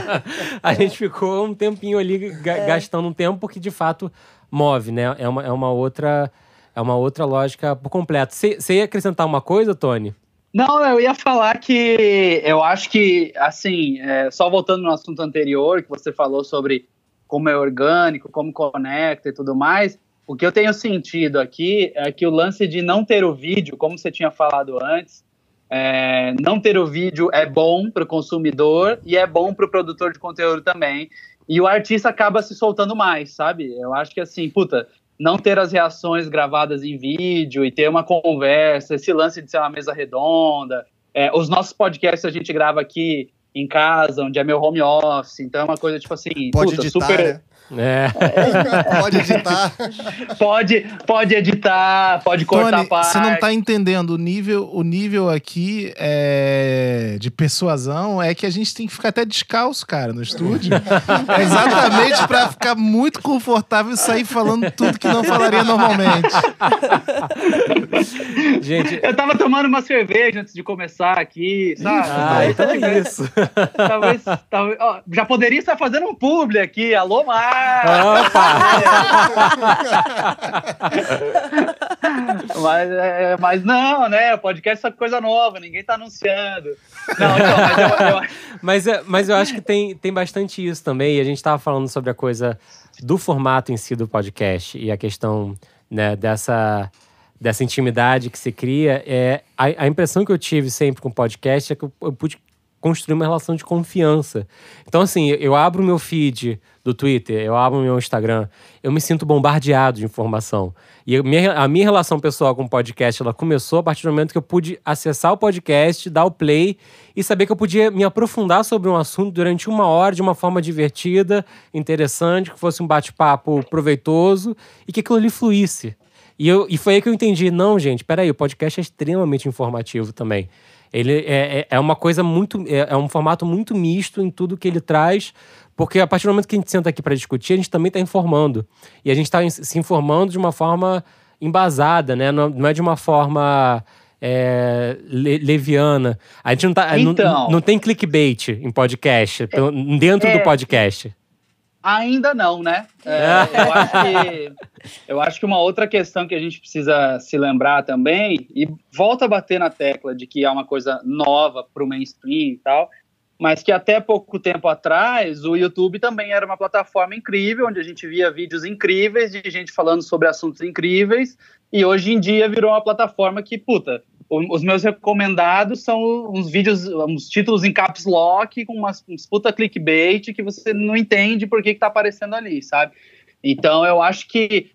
a gente ficou um tempinho ali é. gastando um tempo, porque de fato move, né? É uma, é uma outra. É uma outra lógica por completo. Você ia acrescentar uma coisa, Tony? Não, eu ia falar que eu acho que, assim, é, só voltando no assunto anterior, que você falou sobre como é orgânico, como conecta e tudo mais, o que eu tenho sentido aqui é que o lance de não ter o vídeo, como você tinha falado antes, é, não ter o vídeo é bom para o consumidor e é bom para o produtor de conteúdo também. E o artista acaba se soltando mais, sabe? Eu acho que assim, puta, não ter as reações gravadas em vídeo e ter uma conversa, esse lance de ser uma mesa redonda. É, os nossos podcasts a gente grava aqui em casa, onde é meu home office, então é uma coisa tipo assim, Pode puta, editar, super. Né? É. pode editar. pode, pode editar, pode cortar Tony, parte. Você não tá entendendo o nível, o nível aqui é, de persuasão é que a gente tem que ficar até descalço, cara, no estúdio. é exatamente para ficar muito confortável e sair falando tudo que não falaria normalmente. gente, eu tava tomando uma cerveja antes de começar aqui, sabe? Ah, então é isso. Talvez, talvez ó, já poderia estar fazendo um publi aqui. Alô, Mar. mas, é, mas não, né? O podcast é coisa nova, ninguém tá anunciando. Não, então, mas, eu, eu... mas, é, mas eu acho que tem, tem bastante isso também. E a gente tava falando sobre a coisa do formato em si do podcast e a questão né, dessa dessa intimidade que se cria, é a, a, impressão que eu tive sempre com o podcast é que eu, eu pude construir uma relação de confiança. Então, assim, eu abro o meu feed do Twitter, eu abro o meu Instagram, eu me sinto bombardeado de informação. E a minha, a minha relação pessoal com o podcast, ela começou a partir do momento que eu pude acessar o podcast, dar o play e saber que eu podia me aprofundar sobre um assunto durante uma hora de uma forma divertida, interessante, que fosse um bate-papo proveitoso e que aquilo ali fluísse. E, eu, e foi aí que eu entendi, não, gente, peraí, o podcast é extremamente informativo também. Ele é, é, é uma coisa muito. É, é, um formato muito misto em tudo que ele traz, Porque a partir do momento que a gente senta aqui para discutir, a gente também está informando. E a gente está se informando de uma forma embasada, né? Não, é de uma forma é, le, leviana. A gente não, tá, Então. não, não tem clickbait em podcast, pelo- dentro é. do podcast. Ainda não, né? É, eu, acho que, eu acho que uma outra questão que a gente precisa se lembrar também, e volta a bater na tecla de que é uma coisa nova para o mainstream e tal, mas que até pouco tempo atrás o YouTube também era uma plataforma incrível, onde a gente via vídeos incríveis de gente falando sobre assuntos incríveis, e hoje em dia virou uma plataforma que, puta, os meus recomendados são uns vídeos, uns títulos em caps lock com umas, uns puta clickbait que você não entende por que, que tá aparecendo ali, sabe? Então eu acho que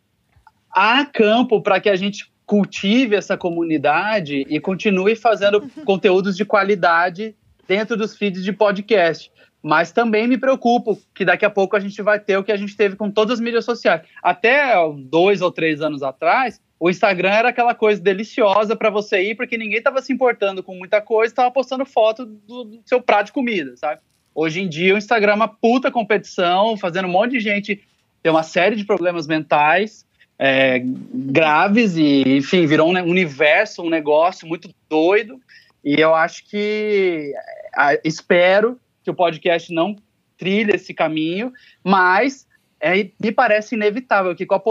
há campo para que a gente cultive essa comunidade e continue fazendo conteúdos de qualidade dentro dos feeds de podcast. Mas também me preocupo que daqui a pouco a gente vai ter o que a gente teve com todas as mídias sociais. Até dois ou três anos atrás, o Instagram era aquela coisa deliciosa para você ir, porque ninguém estava se importando com muita coisa, estava postando foto do, do seu prato de comida, sabe? Hoje em dia o Instagram é uma puta competição, fazendo um monte de gente ter uma série de problemas mentais é, graves e, enfim, virou um ne- universo, um negócio muito doido. E eu acho que espero que o podcast não trilhe esse caminho, mas é, me parece inevitável que com a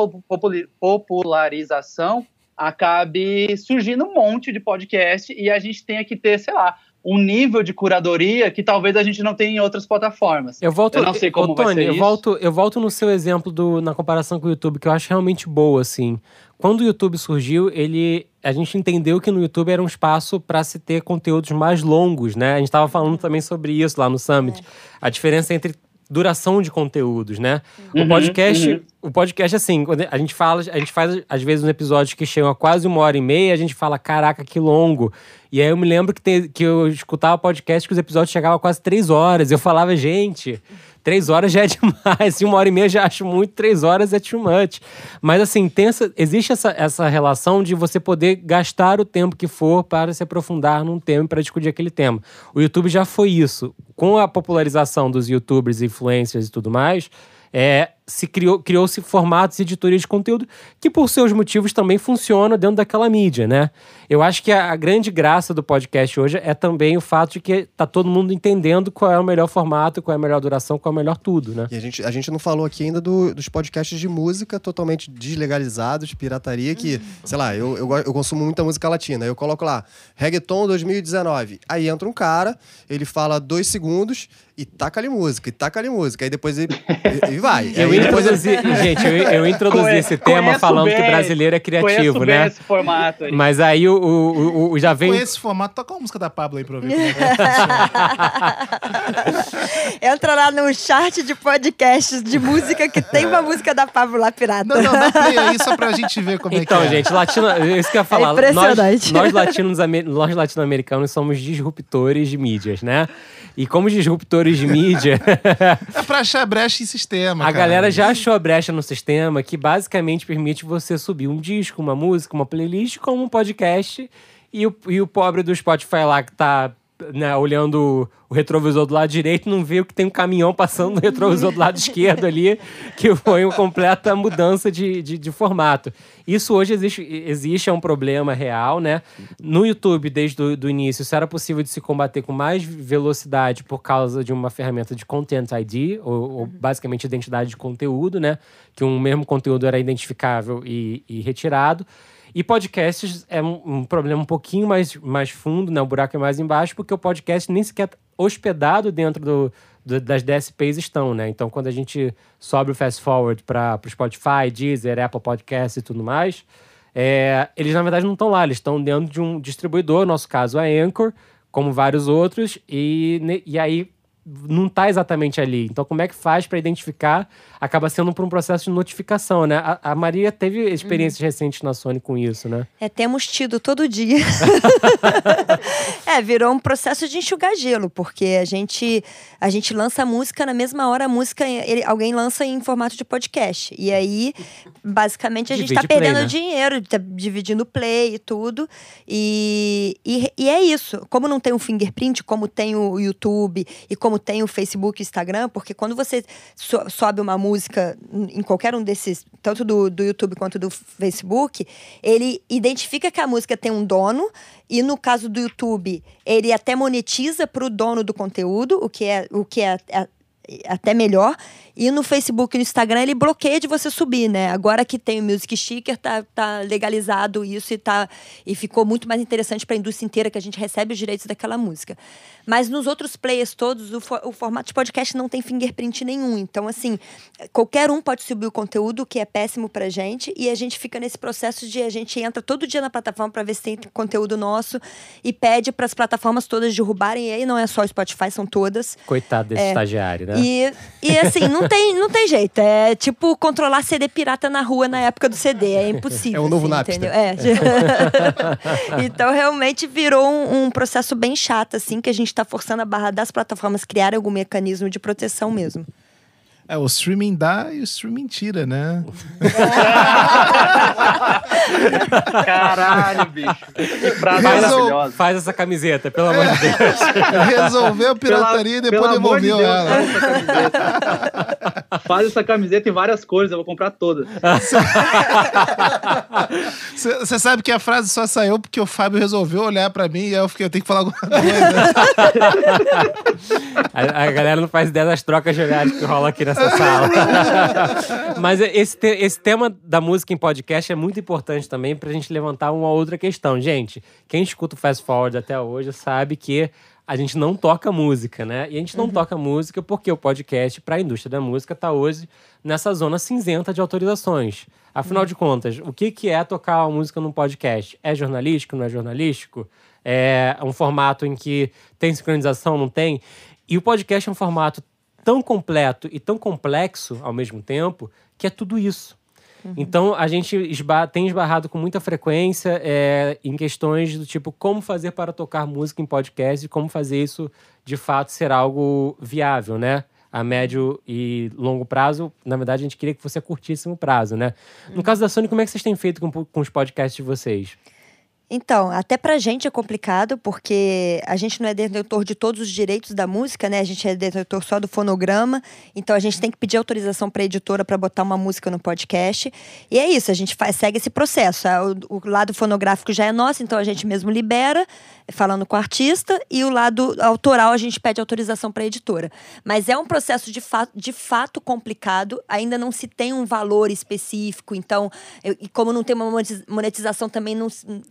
popularização acabe surgindo um monte de podcast e a gente tenha que ter, sei lá, um nível de curadoria que talvez a gente não tenha em outras plataformas. Eu volto, Eu não sei como Ô, vai Tony, ser eu isso. volto, eu volto no seu exemplo do, na comparação com o YouTube, que eu acho realmente boa, assim. Quando o YouTube surgiu, ele a gente entendeu que no YouTube era um espaço para se ter conteúdos mais longos, né? A gente estava falando também sobre isso lá no Summit. A diferença entre duração de conteúdos, né? o Uhum, podcast, uhum. o podcast assim, quando a gente fala, a gente faz às vezes um episódio que chega a quase uma hora e meia, a gente fala, caraca, que longo. E aí eu me lembro que, tem- que eu escutava podcast que os episódios chegavam a quase três horas. Eu falava, gente, três horas já é demais. Uma hora e meia já acho muito, três horas é too much. Mas assim, tem essa, existe essa, essa relação de você poder gastar o tempo que for para se aprofundar num tema e para discutir aquele tema. O YouTube já foi isso. Com a popularização dos youtubers, influencers e tudo mais, é, se criou, criou-se formatos e editorias de conteúdo que, por seus motivos, também funcionam dentro daquela mídia, né? Eu acho que a, a grande graça do podcast hoje é também o fato de que tá todo mundo entendendo qual é o melhor formato, qual é a melhor duração, qual é o melhor tudo, né? E a gente, a gente não falou aqui ainda do- dos podcasts de música totalmente deslegalizados, pirataria, que, sei lá, eu, eu, eu consumo muita música latina. Eu coloco lá, reggaeton 2019. Aí entra um cara, ele fala dois segundos e taca ali música, e taca ali música. Aí depois ele. e, e vai. Eu Ele- introduzi, gente, eu, eu introduzi Conhe- esse tema conheço falando que bem, brasileiro é Conheço criativo, bem né? esse formato aí. Mas aí o, o, o- o- já vem. Com esse formato, toca uma música da Pablo aí pra eu ver como é que. Entra lá no chart de podcasts de música que tem uma música da Pablo lá pirata. Não, não, dá play aí só pra gente ver como Então, é que é. gente, latino, é isso que eu ia falar. É impressionante. Nós, nós, latinos, nós latino-americanos somos disruptores de mídias, né? E como disruptores de mídia, É pra achar brecha em sistema, a cara. galera já achou a brecha no sistema que basicamente permite você subir um disco, uma música, uma playlist como um podcast e o, e o pobre do Spotify lá que tá né, olhando o retrovisor do lado direito não vê que tem um caminhão passando no retrovisor do lado esquerdo ali, que foi uma completa mudança de, de, de formato. Isso hoje existe, existe, é um problema real, né? No YouTube, desde o do início, isso era possível de se combater com mais velocidade por causa de uma ferramenta de Content ID, ou, ou basicamente identidade de conteúdo, né? Que um mesmo conteúdo era identificável e, e retirado. E podcasts é um, um problema um pouquinho mais, mais fundo, né? O buraco é mais embaixo, porque o podcast nem sequer hospedado dentro do, do- das DSPs estão, né? Então, quando a gente sobe o fast forward para o Spotify, Deezer, Apple Podcasts e tudo mais, é, eles na verdade não estão lá, eles estão dentro de um distribuidor, no nosso caso a Anchor, como vários outros, e, e aí não está exatamente ali. Então, como é que faz para identificar? Acaba sendo por um processo de notificação, né? A, a Maria teve experiências recentes na Sony com isso, né? É, temos tido todo dia. é, virou um processo de enxugar gelo, porque a gente, a gente lança a música na mesma hora, a música ele- alguém lança em formato de podcast. E aí, basicamente, a gente Divide tá play, perdendo né? dinheiro, tá dividindo play e tudo. E, e, e é isso. Como não tem um fingerprint, como tem o YouTube e como como tem o Facebook e o Instagram, porque quando você so sobe uma música em qualquer um desses, tanto do, do YouTube quanto do Facebook, ele identifica que a música tem um dono, e no caso do YouTube, ele até monetiza para o dono do conteúdo, o que é, o que é, é até melhor. E no Facebook e no Instagram ele bloqueia de você subir, né? Agora que tem o Music Sticker, tá, tá legalizado isso e, tá, e ficou muito mais interessante para a indústria inteira que a gente recebe os direitos daquela música. Mas nos outros players todos, o, for, o formato de podcast não tem fingerprint nenhum. Então, assim, qualquer um pode subir o conteúdo, o que é péssimo pra gente, e a gente fica nesse processo de a gente entra todo dia na plataforma para ver se tem conteúdo nosso e pede para as plataformas todas derrubarem. E aí não é só o Spotify, são todas. Coitado desse é, estagiário, né? E, e assim, não tem, não tem jeito. É tipo controlar CD pirata na rua na época do CD. É impossível. É o novo assim, Napster. Entendeu? É. então, realmente virou um, um processo bem chato, assim, que a gente está forçando a barra das plataformas criarem algum mecanismo de proteção mesmo. É, o streaming dá e o streaming tira, né? Caralho, bicho. Que frase maravilhosa. Faz essa camiseta, pelo amor de Deus. Resolveu a pirataria pela, e depois devolveu de Deus, ela. Faz essa, faz essa camiseta em várias cores, eu vou comprar todas. Você sabe que a frase só saiu porque o Fábio resolveu olhar pra mim e aí eu fiquei, eu tenho que falar alguma coisa. a, a galera não faz ideia das trocas de olhares que rola aqui nessa sala. Mas esse, te, esse tema da música em podcast é muito importante também pra gente levantar uma outra questão. Gente, quem escuta o Fast Forward até hoje sabe que a gente não toca música, né? E a gente não uhum. toca música porque o podcast, para a indústria da música, está hoje nessa zona cinzenta de autorizações. Afinal uhum. de contas, o que, que é tocar uma música num podcast? É jornalístico, não é jornalístico? É um formato em que tem sincronização, não tem? E o podcast é um formato tão completo e tão complexo ao mesmo tempo que é tudo isso. Uhum. Então a gente tem esbarrado com muita frequência é, em questões do tipo como fazer para tocar música em podcast e como fazer isso de fato ser algo viável, né? A médio e longo prazo, na verdade, a gente queria que fosse a curtíssimo prazo, né? No caso da Sony, como é que vocês têm feito com, com os podcasts de vocês? Então, até pra gente é complicado, porque a gente não é detentor de todos os direitos da música, né? A gente é detentor só do fonograma, então a gente tem que pedir autorização pra editora para botar uma música no podcast. E é isso, a gente faz, segue esse processo. O, o lado fonográfico já é nosso, então a gente mesmo libera, falando com o artista, e o lado autoral a gente pede autorização pra editora. Mas é um processo de, fa de fato complicado, ainda não se tem um valor específico, então, eu, e como não tem uma monetização também não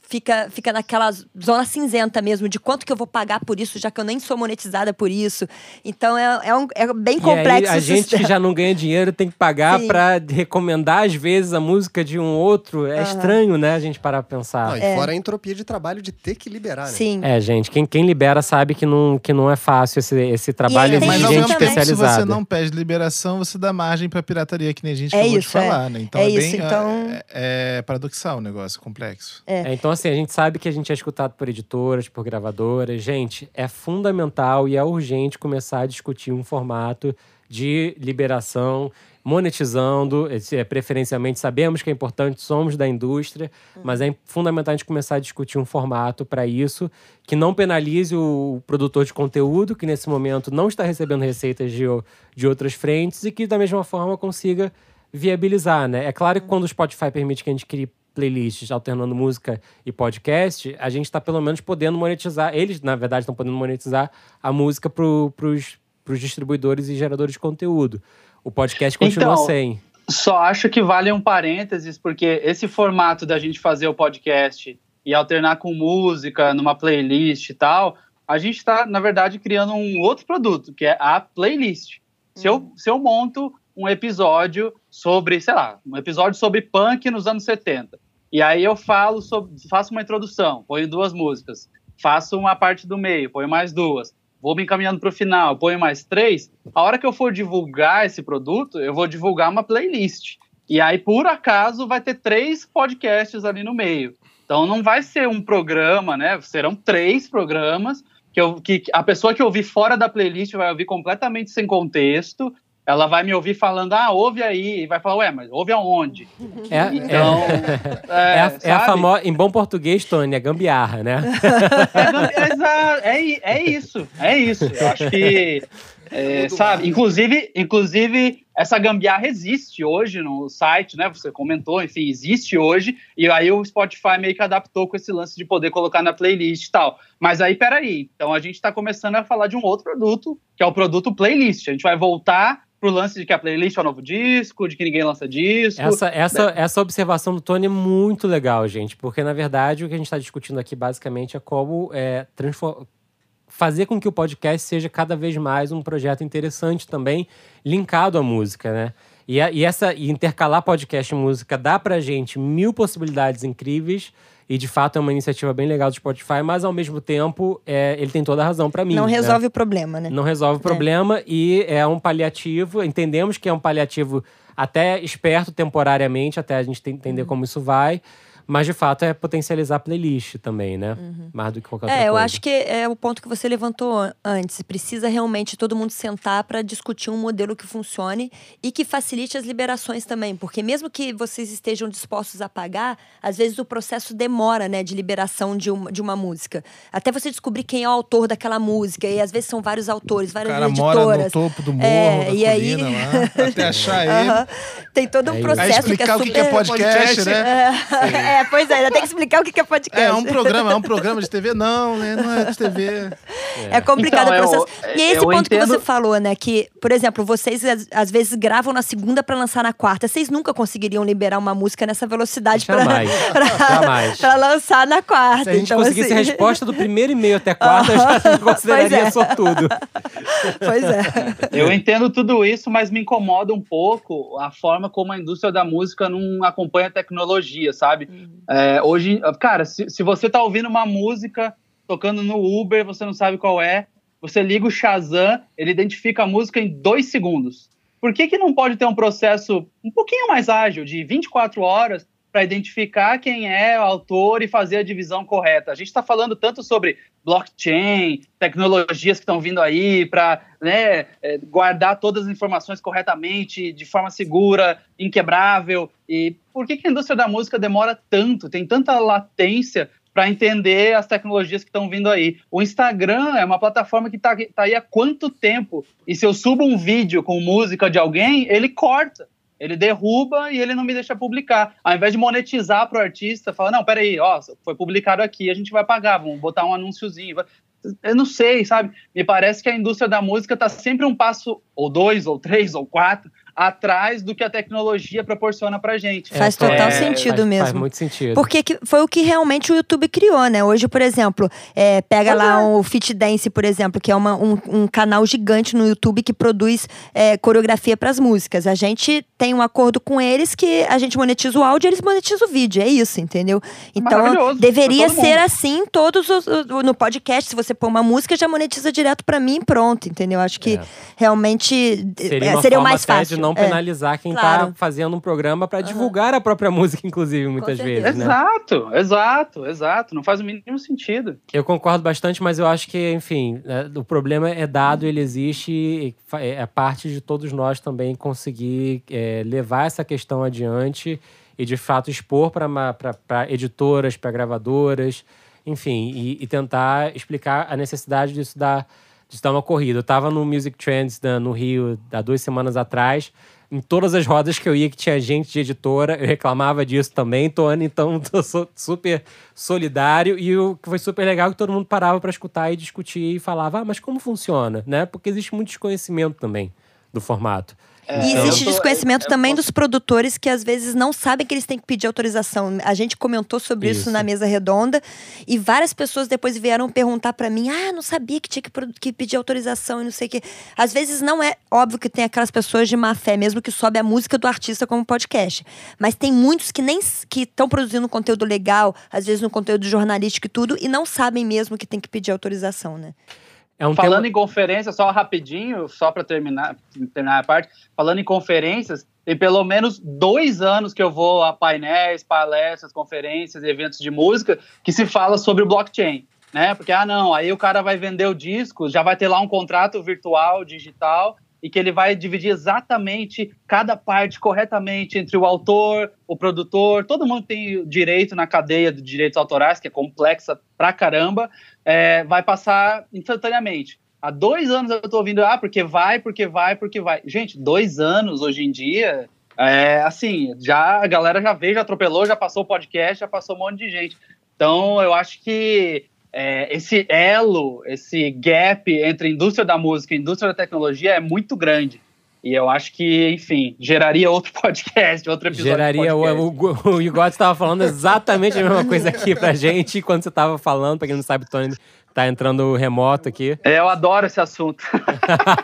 fica fica, fica naquela zona cinzenta mesmo, de quanto que eu vou pagar por isso, já que eu nem sou monetizada por isso. Então é, é, um, é bem complexo. a gente que já não ganha dinheiro tem que pagar para recomendar, às vezes, a música de um outro. É uhum. estranho, né, a gente parar pra pensar. Não, e é. fora a entropia de trabalho de ter que liberar, né? Sim. É, gente, quem, quem libera sabe que não, que não é fácil esse, esse trabalho Mas, gente especializada. Se você não pede liberação, você dá margem pra pirataria, que nem a gente é acabou isso, de falar, é. né? Então é, é, isso, bem então... é, é paradoxal o negócio, complexo. É. então, assim, a gente sabe que a gente é escutado por editoras, por gravadoras. Gente, é fundamental e é urgente começar a discutir um formato de liberação, monetizando, é, preferencialmente sabemos que é importante, somos da indústria, uhum. mas é fundamental a gente começar a discutir um formato para isso que não penalize o produtor de conteúdo, que nesse momento não está recebendo receitas de, de outras frentes, e que da mesma forma consiga viabilizar, né? É claro que quando o Spotify permite que a gente crie playlists alternando música e podcast, a gente está pelo menos podendo monetizar. Eles, na verdade, estão podendo monetizar a música para os distribuidores e geradores de conteúdo. O podcast continua então, sem. Só acho que vale um parênteses, porque esse formato da gente fazer o podcast e alternar com música numa playlist e tal, a gente está, na verdade, criando um outro produto, que é a playlist. Se, eu, se eu monto um episódio sobre, sei lá, um episódio sobre punk nos anos 70. E aí eu falo sobre, faço uma introdução, ponho duas músicas, faço uma parte do meio, ponho mais duas, vou me encaminhando para o final, ponho mais três. A hora que eu for divulgar esse produto, eu vou divulgar uma playlist. E aí, por acaso, vai ter três podcasts ali no meio. Então não vai ser um programa, né? Serão três programas que, eu, que a pessoa que ouvir fora da playlist vai ouvir completamente sem contexto ela vai me ouvir falando, ah, ouve aí, e vai falar, ué, mas ouve aonde? É, Então, é, é, a, é a famosa, em bom português, Tony, é gambiarra, né? É, é, i- é isso, é isso. Eu acho que, é, sabe, inclusive, inclusive, essa gambiarra existe hoje no site, né? Você comentou, enfim, existe hoje, e aí o Spotify meio que adaptou com esse lance de poder colocar na playlist e tal. Mas aí, peraí, então a gente tá começando a falar de um outro produto, que é o produto playlist. A gente vai voltar pro lance de que a playlist é o novo disco, de que ninguém lança disco. Essa, essa, essa observação do Tony é muito legal, gente, porque na verdade o que a gente está discutindo aqui basicamente é como é, fazer com que o podcast seja cada vez mais um projeto interessante também, linkado à música, né? E, a- e essa e intercalar podcast e música dá pra gente mil possibilidades incríveis. E de fato é uma iniciativa bem legal do Spotify, mas ao mesmo tempo é, ele tem toda a razão pra mim. Não né? resolve o problema, né? Não resolve o problema e é um paliativo. Entendemos que é um paliativo até esperto temporariamente, até a gente te- Uhum. entender como isso vai. Mas de fato é potencializar a playlist também, né? Mais do que qualquer outra É, eu coisa. acho que é o ponto que você levantou an- antes. Precisa realmente todo mundo sentar para discutir um modelo que funcione e que facilite as liberações também. Porque mesmo que vocês estejam dispostos a pagar, às vezes o processo demora, né, de liberação de uma, de uma música. Até você descobrir quem é o autor daquela música. E às vezes são vários autores, O várias cara mora no editoras. topo do morro, É, da e aí- colina lá, até achar ele. Aham. Tem todo um É. Aí processo que é explicar o super... que que é podcast, né? É, pois é, ainda tem que explicar o que que é podcast. É um programa, é um programa de TV? Não, né? Não é de TV. É complicado Então, o processo. eu- e é esse eu ponto que entendo- você falou, né? Que, por exemplo, vocês às, vezes gravam na segunda pra lançar na quarta. Vocês nunca conseguiriam liberar uma música nessa velocidade pra, Jamais. pra, Jamais. pra lançar na quarta. Se a gente então, conseguisse assim, a resposta do primeiro e-mail até quarta, eu já me consideraria Pois é. sortudo. Pois é. Eu entendo tudo isso, mas me incomoda um pouco a forma como a indústria da música não acompanha a tecnologia, sabe? É, hoje, cara, se, se você tá ouvindo uma música tocando no Uber, você não sabe qual é, você liga o Shazam, ele identifica a música em dois segundos. Por que, que não pode ter um processo um pouquinho mais ágil, de 24 horas, para identificar quem é o autor e fazer a divisão correta? A gente está falando tanto sobre blockchain, tecnologias que estão vindo aí para né, é, guardar todas as informações corretamente, de forma segura, inquebrável. E por que, que a indústria da música demora tanto? Tem tanta latência para entender as tecnologias que estão vindo aí. O Instagram é uma plataforma que está tá aí há quanto tempo? E se eu subo um vídeo com música de alguém, ele corta. Ele derruba e ele não me deixa publicar. Ao invés de monetizar para o artista, fala, não, peraí, ó, foi publicado aqui, a gente vai pagar, vamos botar um anúnciozinho. Eu não sei, sabe? Me parece que a indústria da música está sempre um passo, ou dois, ou três, ou quatro, atrás do que a tecnologia proporciona pra gente. Faz É, total é, sentido faz- mesmo. Faz muito sentido. Porque que- foi o que realmente o YouTube criou, né? Hoje, por exemplo, é, pega lá o Fit Dance, por exemplo, que é uma- um, um canal gigante no YouTube que produz é, coreografia para as músicas. A gente tem um acordo com eles que a gente monetiza o áudio e eles monetizam o vídeo. É isso, entendeu? Então, Maravilhoso, deveria ser assim todos os, no podcast. Se você pôr uma música, já monetiza direto para mim e pronto, entendeu? Acho que É. realmente Seria, é, seria o mais fácil. Não É. penalizar quem Claro. tá fazendo um programa para divulgar a própria música, inclusive, muitas vezes, né? Exato, exato, exato. Não faz o mínimo sentido. Eu concordo bastante, mas eu acho que, enfim, é, o problema é dado, ele existe e é é parte de todos nós também conseguir é, levar essa questão adiante e, de fato, expor para editoras, para gravadoras, enfim, e, e tentar explicar a necessidade disso dar, disso dar uma corrida. Eu estava no Music Trends da- no Rio há duas semanas atrás. Em todas as rodas que eu ia, que tinha gente de editora, eu reclamava disso também, Tony. Então, tô su- super solidário. E o que foi super legal é que todo mundo parava para escutar e discutir e falava, ah, mas como funciona? Né? Porque existe muito desconhecimento também do formato. E Então- existe tô- desconhecimento eu- eu também posso- dos produtores que às vezes não sabem que eles têm que pedir autorização. A gente comentou sobre isso, Isso. na mesa redonda e várias pessoas depois vieram perguntar pra mim: "Ah, não sabia que tinha que, que pedir autorização e não sei o quê". Às vezes não é óbvio que tem aquelas pessoas de má fé mesmo que sobe a música do artista como podcast, mas tem muitos que nem que estão produzindo conteúdo legal, às vezes no conteúdo jornalístico e tudo e não sabem mesmo que tem que pedir autorização, né? É um Falando tema... em conferência, só rapidinho, só para terminar, terminar a parte, falando em conferências, tem pelo menos dois anos que eu vou a painéis, palestras, conferências, eventos de música que se fala sobre o blockchain, né? Porque, ah, não, aí o cara vai vender o disco, já vai ter lá um contrato virtual, digital, e que ele vai dividir exatamente cada parte corretamente entre o autor, o produtor, todo mundo tem direito na cadeia de direitos autorais, que é complexa pra caramba, é, vai passar instantaneamente. Há dois anos eu tô ouvindo, ah, porque vai, porque vai, porque vai. Gente, dois anos hoje em dia, é assim, já a galera já veio, já atropelou, já passou o podcast, já passou um monte de gente. Então, eu acho que é, esse elo, esse gap entre a indústria da música e indústria da tecnologia é muito grande. E eu acho que, enfim, geraria outro podcast, outro episódio. Geraria. O, o, o Igor estava falando exatamente a mesma coisa aqui pra gente quando você estava falando. Pra quem não sabe, Tony tá entrando remoto aqui. É, eu adoro esse assunto.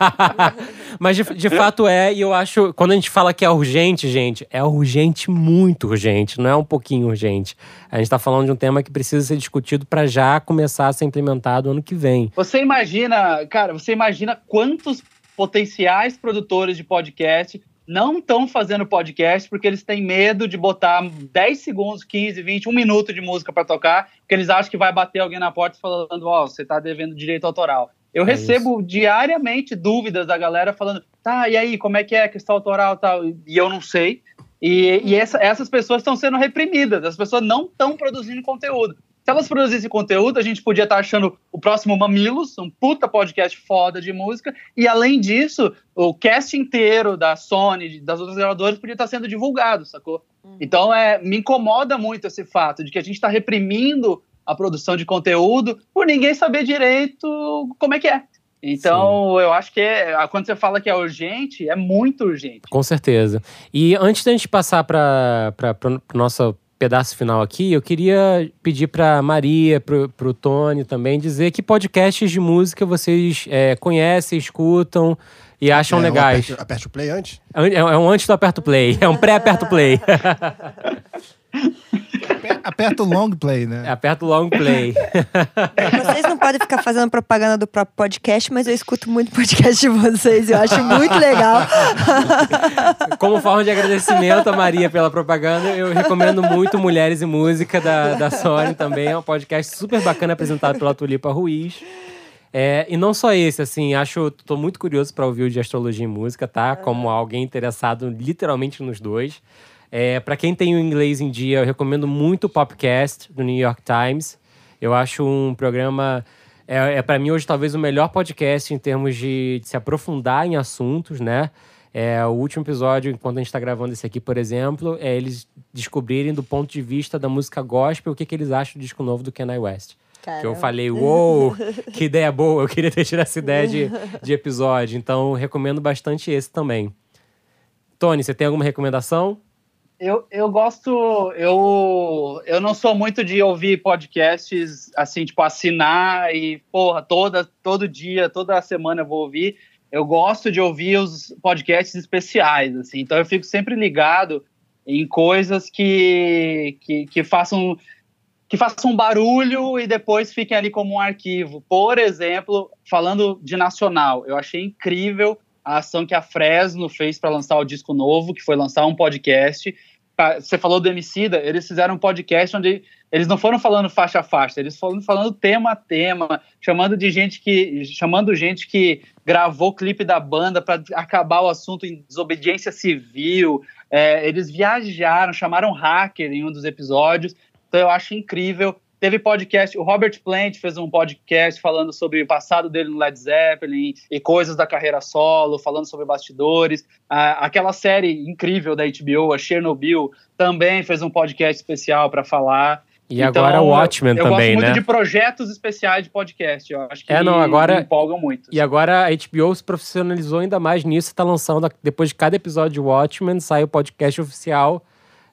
Mas de, de, fato é, e eu acho, quando a gente fala que é urgente, gente, é urgente, muito urgente, não é um pouquinho urgente. A gente tá falando de um tema que precisa ser discutido para já começar a ser implementado ano que vem. Você imagina, cara, você imagina quantos potenciais produtores de podcast não estão fazendo podcast porque eles têm medo de botar 10 segundos, 15, 20, um minuto de música para tocar, porque eles acham que vai bater alguém na porta falando: Ó, oh, você está devendo direito autoral. Eu é recebo isso. diariamente dúvidas da galera falando: tá, e aí, como é que é a questão autoral tal? E eu não sei. E, e essa, essas pessoas estão sendo reprimidas, as pessoas não estão produzindo conteúdo. Se elas produzissem conteúdo, a gente podia estar achando o próximo Mamilos, um puta podcast foda de música, e além disso, o cast inteiro da Sony, das outras gravadoras, podia estar sendo divulgado, sacou? Uhum. Então, é, me incomoda muito esse fato de que a gente está reprimindo a produção de conteúdo por ninguém saber direito como é que é. Então, Sim. eu acho que é, quando você fala que é urgente, é muito urgente. Com certeza. E antes da gente passar para a nossa pedaço final aqui, eu queria pedir para Maria, para o Tony também, dizer que podcasts de música vocês é, conhecem, escutam e acham é, legais. Um aperte, o play antes? É, é um antes do aperto play, é um pré-aperto play. Aperta o long play, né? É, aperta o long play. Vocês não podem ficar fazendo propaganda do próprio podcast, mas eu escuto muito podcast de vocês. Eu acho muito legal. Como forma de agradecimento a Maria pela propaganda, eu recomendo muito Mulheres e Música da, da Sony também. É um podcast super bacana apresentado pela Tulipa Ruiz. É, e não só esse, assim, acho, tô muito curioso para ouvir o de astrologia e música, tá? Como alguém interessado literalmente nos dois. É, para quem tem o inglês em dia, eu recomendo muito o Popcast do New York Times. Eu acho um programa. É, é para mim hoje talvez o melhor podcast em termos de, de se aprofundar em assuntos, né? É, o último episódio, enquanto a gente está gravando esse aqui, por exemplo, é eles descobrirem do ponto de vista da música gospel o que, que eles acham do disco novo do Kanye West. Caramba. Que eu falei, uou, que ideia boa, eu queria ter tido essa ideia de, de episódio. Então, recomendo bastante esse também. Tony, você tem alguma recomendação? Eu, eu gosto, eu, eu não sou muito de ouvir podcasts assim, tipo, assinar e, porra, toda, todo dia, toda semana eu vou ouvir. Eu gosto de ouvir os podcasts especiais, assim, então eu fico sempre ligado em coisas que, que, que façam que façam barulho e depois fiquem ali como um arquivo. Por exemplo, falando de nacional, eu achei incrível a ação que a Fresno fez para lançar o disco novo, que foi lançar um podcast você falou do Emicida, eles fizeram um podcast onde eles não foram falando faixa a faixa, eles foram falando tema a tema, chamando de gente que chamando gente que gravou clipe da banda para acabar o assunto em desobediência civil. É, eles viajaram, chamaram hacker em um dos episódios. Então eu acho incrível Teve podcast, o Robert Plant fez um podcast falando sobre o passado dele no Led Zeppelin e coisas da carreira solo, falando sobre bastidores. Ah, aquela série incrível da HBO, a Chernobyl, também fez um podcast especial para falar. E então, agora o Watchmen eu, eu também, né? Eu gosto muito né? de projetos especiais de podcast. Eu acho que é, não, agora, me empolgam muito. E agora a HBO se profissionalizou ainda mais nisso. Está lançando, depois de cada episódio de Watchmen, sai o podcast oficial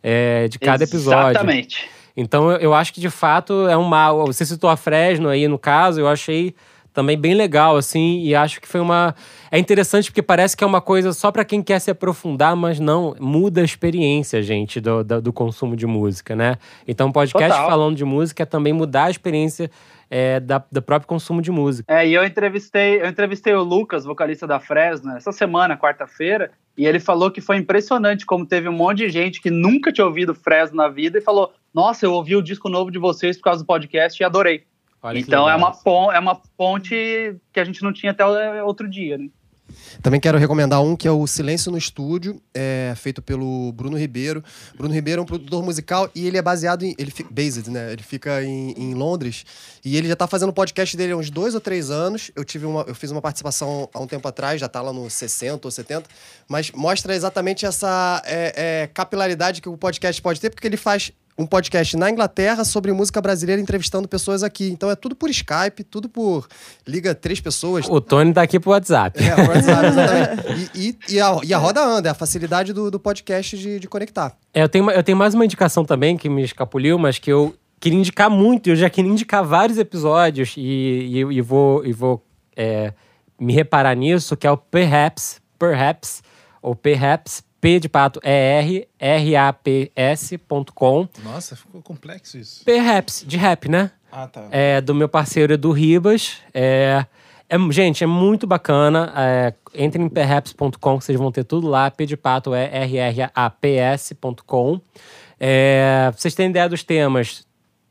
é, de cada episódio. Exatamente. Então eu, acho que de fato é um mal. Você citou a Fresno aí no caso, eu achei também bem legal, assim, e acho que foi uma. É interessante porque parece que é uma coisa só para quem quer se aprofundar, mas não, muda a experiência, gente, do, do, do consumo de música, né? Então, podcast Total. falando de música é também mudar a experiência é, da, do próprio consumo de música. É, e eu entrevistei, eu entrevistei o Lucas, vocalista da Fresno, essa semana, quarta-feira, e ele falou que foi impressionante como teve um monte de gente que nunca tinha ouvido Fresno na vida e falou: Nossa, eu ouvi o disco novo de vocês por causa do podcast e adorei. Olha então é uma, ponte, é uma ponte que a gente não tinha até outro dia, né? Também quero recomendar um que é o Silêncio no Estúdio, é, feito pelo Bruno Ribeiro. Bruno Ribeiro é um produtor musical e ele é baseado em. Ele fica, based, né? Ele fica em, em Londres. E ele já tá fazendo o podcast dele há uns dois ou três anos. Eu tive uma, eu fiz uma participação há um tempo atrás, já tá lá no 60 ou 70. Mas mostra exatamente essa é, é, capilaridade que o podcast pode ter, porque ele faz um podcast na Inglaterra sobre música brasileira entrevistando pessoas aqui. Então é tudo por Skype, tudo por. Liga três pessoas. O Tony tá aqui pro WhatsApp. É, o WhatsApp, exatamente. E, e, e, a, e a roda anda, é a facilidade do, do podcast de, de conectar. É, eu, tenho, eu tenho mais uma indicação também que me escapuliu, mas que eu queria indicar muito. Eu já queria indicar vários episódios e, e, e vou, e vou é, me reparar nisso, que é o Perhaps, Perhaps, ou Perhaps, P de pato, E-R, R-A-P-S.com. Nossa, ficou complexo isso. Perhaps, de rap, né? Ah, tá. é, do meu parceiro Edu Ribas. É, é- gente, é muito bacana. É, entrem em perhaps.com, que vocês vão ter tudo lá. P de pato é rraps.com. É, vocês têm ideia dos temas.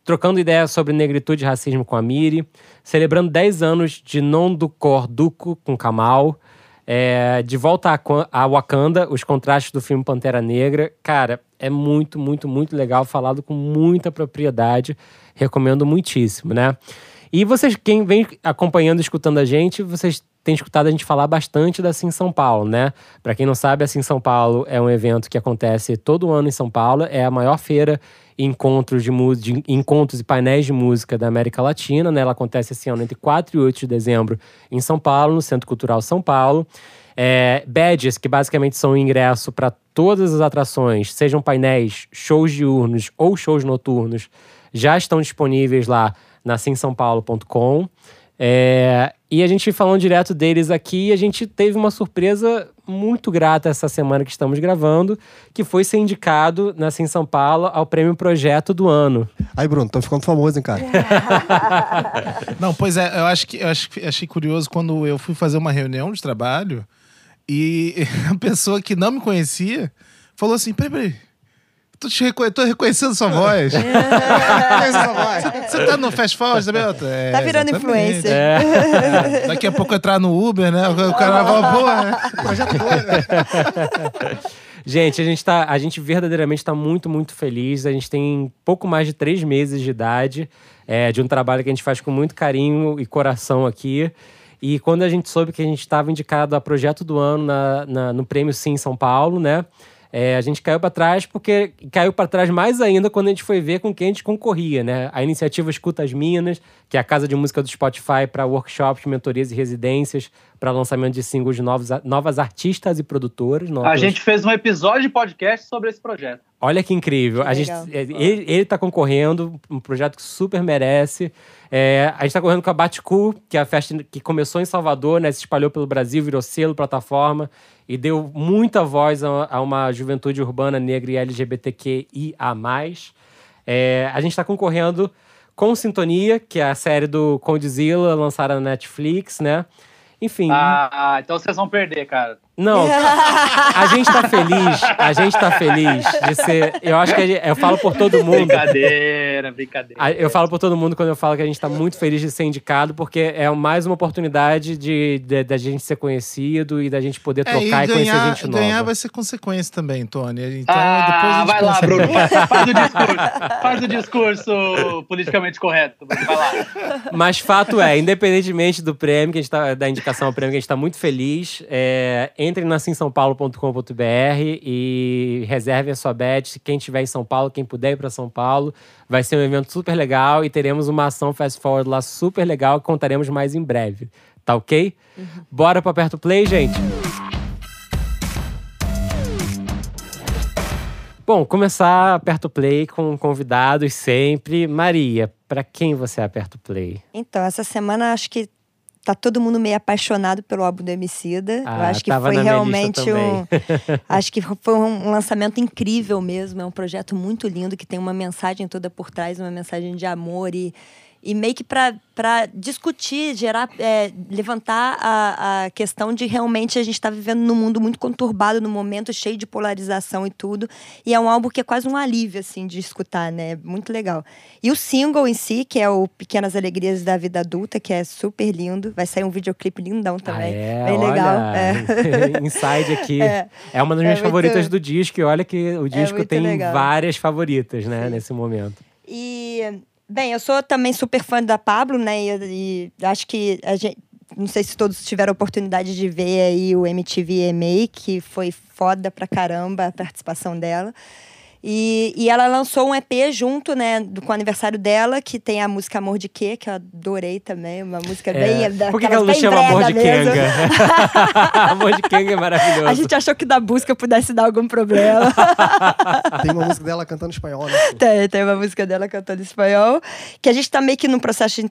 Trocando ideias sobre negritude e racismo com a Miri. Celebrando 10 anos de Non do Cor Duco com Kamal. É, de volta a, a Wakanda, os contrastes do filme Pantera Negra. Cara, é muito, muito, muito legal, falado com muita propriedade. Recomendo muitíssimo, né? E vocês, quem vem acompanhando, escutando a gente, vocês têm escutado a gente falar bastante da Sim São Paulo, né? Para quem não sabe, a Sim São Paulo é um evento que acontece todo ano em São Paulo, é a maior feira encontros de, de encontros e painéis de música da América Latina, né? Ela acontece esse ano entre 4 e 8 de dezembro em São Paulo, no Centro Cultural São Paulo. É, badges, que basicamente são o ingresso para todas as atrações, sejam painéis, shows diurnos ou shows noturnos, já estão disponíveis lá na simsaopaulo.com. É, e a gente falando direto deles aqui, a gente teve uma surpresa muito grata essa semana que estamos gravando, que foi ser indicado na Sim São Paulo ao prêmio Projeto do Ano. Aí, Bruno, tô ficando famoso, hein, cara? Não, pois é, eu acho que eu acho que- achei curioso quando eu fui fazer uma reunião de trabalho e a pessoa que não me conhecia falou assim: peraí, peraí. Tô, te reconhe- tô reconhecendo sua voz. Você tá no Fast Forward também? Eu tô- É, Tá virando exatamente. influencer. É, Daqui a pouco entrar no Uber, né? O cara vai, boa, né? Projeto doido, né? Gente, a gente, tá, a gente verdadeiramente está muito, muito feliz. A gente tem pouco mais de três meses de idade é, de um trabalho que a gente faz com muito carinho e coração aqui. E quando a gente soube que a gente estava indicado a projeto do ano na, na- no Prêmio Sim São Paulo, né? É, a gente caiu para trás porque caiu para trás mais ainda quando a gente foi ver com quem a gente concorria, né? A iniciativa Escuta as Minas, que é a casa de música do Spotify para workshops, mentorias e residências para lançamento de singles de novos, novas artistas e produtoras. A gente fez um episódio de podcast sobre esse projeto. Olha que incrível. Que a gente, é, ele, ele tá concorrendo, um projeto que super merece. É, a gente tá correndo com a Baticu, que é a festa que começou em Salvador, né? Se espalhou pelo Brasil, virou selo, plataforma e deu muita voz a, a uma juventude urbana negra e LGBTQIA+. É, a gente tá concorrendo com Sintonia, que é a série do Condzilla, lançada na Netflix, né? Enfim, Ah, então vocês vão perder, cara. Não, a gente tá feliz, a gente tá feliz de ser. Eu acho que gente- eu falo por todo mundo. Brincadeira, brincadeira. Eu falo por todo mundo quando eu falo que a gente tá muito feliz de ser indicado, porque é mais uma oportunidade de, de- da gente ser conhecido e da gente poder É, trocar e, conhecer ganhar, gente nova. ganhar vai ser consequência também, Tony. Então, depois a ah, gente vai lá, Bruno. Faz, faz o discurso. Faz o discurso politicamente correto. Vai lá. Mas fato é, independentemente do prêmio, que a gente tá, da indicação ao prêmio, que a gente tá muito feliz, é, entrem na simsaopaulo.com.br e reservem a sua badge. Quem estiver em São Paulo, quem puder ir para São Paulo, vai ser um evento super legal e teremos uma ação fast forward lá super legal que contaremos mais em breve. Tá ok? Bora para Aperto Play, gente? Bom, começar aperto play com convidados sempre. Maria, para quem você aperta o play? Então, essa semana acho que tá todo mundo meio apaixonado pelo álbum do Emicida. Eu Ah, acho que foi realmente um. acho que foi um lançamento incrível mesmo. É um projeto muito lindo que tem uma mensagem toda por trás, uma mensagem de amor e. e meio que para discutir, gerar, é, levantar a, a questão de realmente a gente estar tá vivendo num mundo muito conturbado no momento, cheio de polarização e tudo. E é um álbum que é quase um alívio, assim, de escutar, né? Muito legal. E o single em si, que é o Pequenas Alegrias da Vida Adulta, que é super lindo. Vai sair um videoclipe lindão também. Ah, é, Bem olha, legal. É. Inside aqui. É, é uma das minhas é favoritas muito, do disco. E olha que o é disco tem legal. várias favoritas, né, Sim. nesse momento. E Bem, eu sou também super fã da Pablo, né? E, e acho que a gente, não sei se todos tiveram oportunidade de ver aí o MTV EMA, que foi foda pra caramba a participação dela. E, e ela lançou um EP junto, né, do, com o aniversário dela, que tem a música Amor de Quê, que eu adorei também, uma música é. bem... Por que, que ela não chama Amor de Kenga? Amor de Kenga é maravilhoso. A gente achou que da busca pudesse dar algum problema. tem uma música dela cantando espanhol, né? Tem, tem uma música dela cantando espanhol, que a gente tá meio que num processo de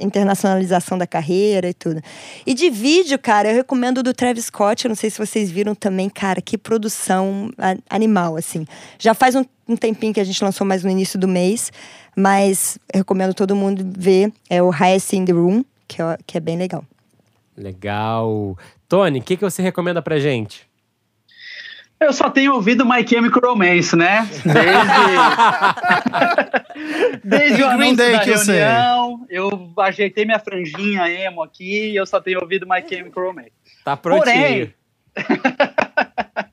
internacionalização da carreira e tudo. E de vídeo, cara, eu recomendo do Travis Scott, eu não sei se vocês viram também, cara, que produção animal, assim. Já faz um, um tempinho que a gente lançou mais no início do mês, mas recomendo todo mundo ver. É o Highest in the Room, que é, que é bem legal. Legal. Tony, o que, que você recomenda pra gente? Eu só tenho ouvido My Chemical Romance, né? Desde, Desde o anúncio Day da reunião, eu, eu, ajeitei minha franjinha emo aqui e eu só tenho ouvido My Chemical Romance. Tá prontinho. Porém,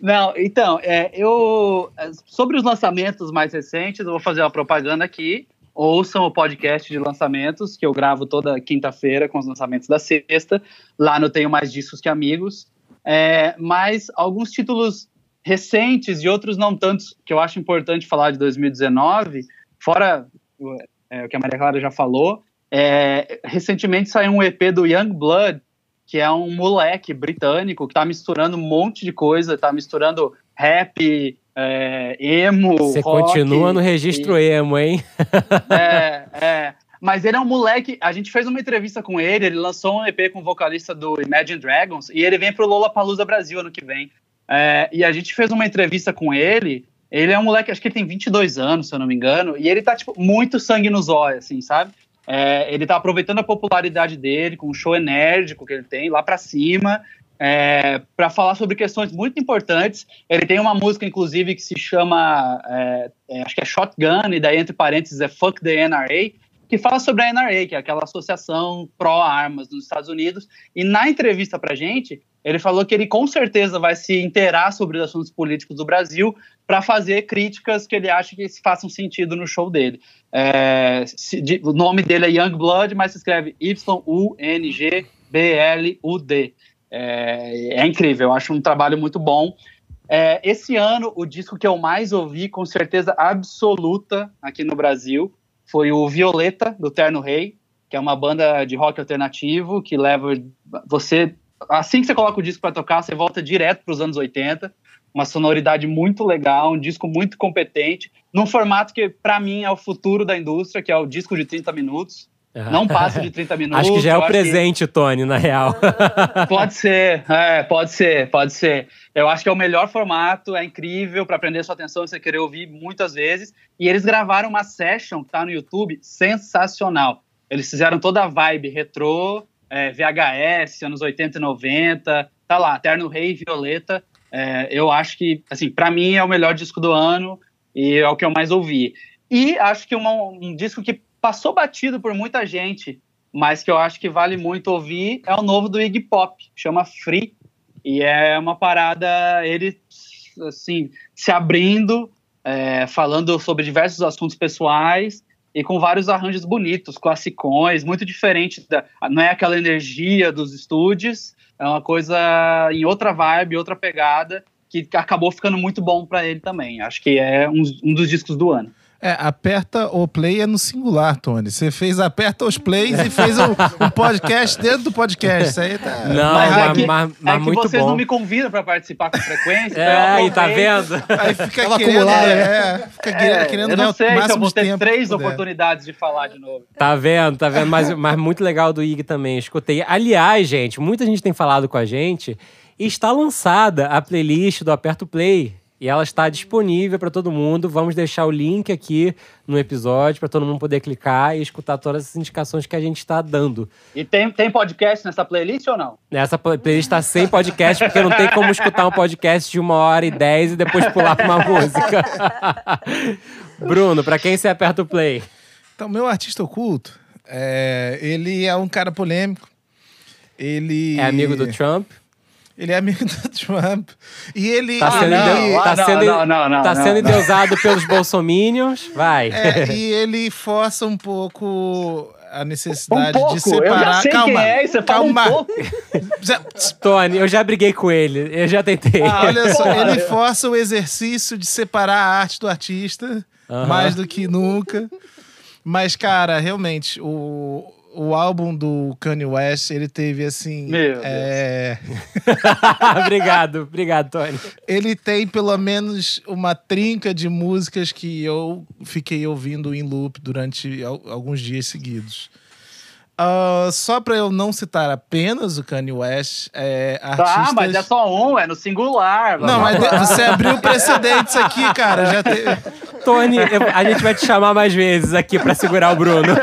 Não, então, é, eu. Sobre os lançamentos mais recentes, eu vou fazer uma propaganda aqui. Ouçam o podcast de lançamentos, que eu gravo toda quinta-feira com os lançamentos da sexta. Lá no Tenho Mais Discos que Amigos. É, mas alguns títulos recentes e outros não tantos, que eu acho importante falar de 2019, fora é, o que a Maria Clara já falou. É, recentemente saiu um EP do Young Blood, que é um moleque britânico que tá misturando um monte de coisa, tá misturando rap, é, emo. Você continua no registro e... emo, hein? é, é. Mas ele é um moleque. A gente fez uma entrevista com ele, ele lançou um EP com o vocalista do Imagine Dragons e ele vem pro Lollapalooza Brasil ano que vem. É, e a gente fez uma entrevista com ele. Ele é um moleque, acho que ele tem 22 anos, se eu não me engano, e ele tá, tipo, muito sangue nos olhos, assim, sabe? É, ele está aproveitando a popularidade dele com o show enérgico que ele tem lá para cima é, para falar sobre questões muito importantes. Ele tem uma música, inclusive, que se chama, é, é acho que é Shotgun, e daí entre parênteses é Fuck the NRA, que fala sobre a NRA, que é aquela associação pró-armas nos Estados Unidos. E na entrevista para gente, ele falou que ele com certeza vai se inteirar sobre os assuntos políticos do Brasil para fazer críticas que ele acha que façam sentido no show dele. É, se, de, o nome dele é Young Blood, mas se escreve Y-U-N-G-B-L-U-D. É, é, incrível, eu acho um trabalho muito bom. É, esse ano, o disco que eu mais ouvi, com certeza absoluta, aqui no Brasil, foi o Violeta, do Terno Rei, que é uma banda de rock alternativo que leva você. Assim que você coloca o disco para tocar, você volta direto para os anos 80 uma sonoridade muito legal, um disco muito competente, num formato que, para mim, é o futuro da indústria, que é o disco de 30 minutos. Não passa de 30 minutos. Acho que já é o presente, que... Tony, na real. pode ser, é, pode ser, pode ser. Eu acho que é o melhor formato, é incrível para prender sua atenção e você querer ouvir muitas vezes. E eles gravaram uma session que tá no YouTube sensacional. Eles fizeram toda a vibe retrô, é, VHS, anos 80 e 90, tá lá, Terno Rei e Violeta. É, eu acho que, assim, para mim é o melhor disco do ano e é o que eu mais ouvi. E acho que uma, um disco que passou batido por muita gente, mas que eu acho que vale muito ouvir, é o novo do Iggy Pop, chama Free. E é uma parada, ele, assim, se abrindo, é, falando sobre diversos assuntos pessoais e com vários arranjos bonitos, classicões, muito diferente da. Não é aquela energia dos estúdios, é uma coisa em outra vibe, outra pegada, que acabou ficando muito bom para ele também. Acho que é um, um dos discos do ano. É, aperta o play é no singular, Tony. Você fez aperta os plays e fez um, um, podcast dentro do podcast. Isso aí tá. Não, mas, mas, é que, mas, mas é que muito vocês bom. não me convidam para participar com frequência. É, aí tá vendo? Aí fica Ela querendo, é, é, fica é, querendo eu não sei se eu vou ter três oportunidades de falar de novo. Tá vendo, tá vendo? Mas, mas muito legal do Ig também. Escutei. Aliás, gente, muita gente tem falado com a gente. Está lançada a playlist do Aperto Play e ela está disponível para todo mundo. Vamos deixar o link aqui no episódio para todo mundo poder clicar e escutar todas as indicações que a gente está dando. E tem, tem podcast nessa playlist ou não? Nessa playlist está sem podcast, porque não tem como escutar um podcast de uma hora e dez e depois pular para uma música. Bruno, para quem você aperta o play? Então, meu artista oculto, é, ele é um cara polêmico. Ele É amigo do Trump? Ele é amigo do Trump. E ele. Tá sendo, não, endeu- ah, tá não, sendo, não, não, não, tá não, sendo não. endeusado pelos bolsominions? Vai. É, e ele força um pouco a necessidade Um pouco, de separar. eu já sei calma, quem é e você fala um calma. pouco. Já- Tony, eu já briguei com ele. Eu já tentei. Ah, Olha só, ele força o exercício de separar a arte do artista, mais do que nunca. Mas, cara, realmente, o, o álbum do Kanye West, ele teve assim. Meu Deus. é, obrigado, obrigado, Tony. ele tem pelo menos uma trinca de músicas que eu fiquei ouvindo em loop durante al- alguns dias seguidos. Ah, só pra eu não citar apenas o Kanye West, é, artistas... Tá, mas é só um, é no singular. Não, mas você abriu precedentes aqui, cara. Já te... Tony, eu- a gente vai te chamar mais vezes aqui pra segurar o Bruno.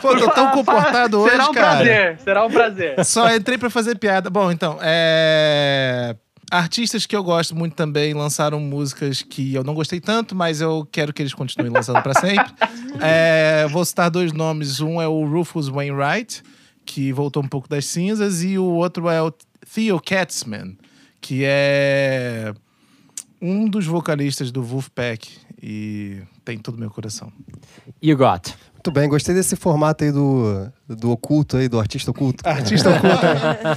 Pô, tô tão comportado hoje, Será um cara. prazer, será um prazer. Só entrei pra fazer piada. Bom, então, é... Artistas que eu gosto muito também lançaram músicas que eu não gostei tanto, mas eu quero que eles continuem lançando pra sempre. É, Vou citar dois nomes. Um é o Rufus Wainwright, que voltou um pouco das cinzas, e o outro é o Theo Katzman, que é um dos vocalistas do Wolfpack e tem todo o meu coração. You got. Muito bem, gostei desse formato aí do, do oculto aí, do artista oculto. Artista oculto.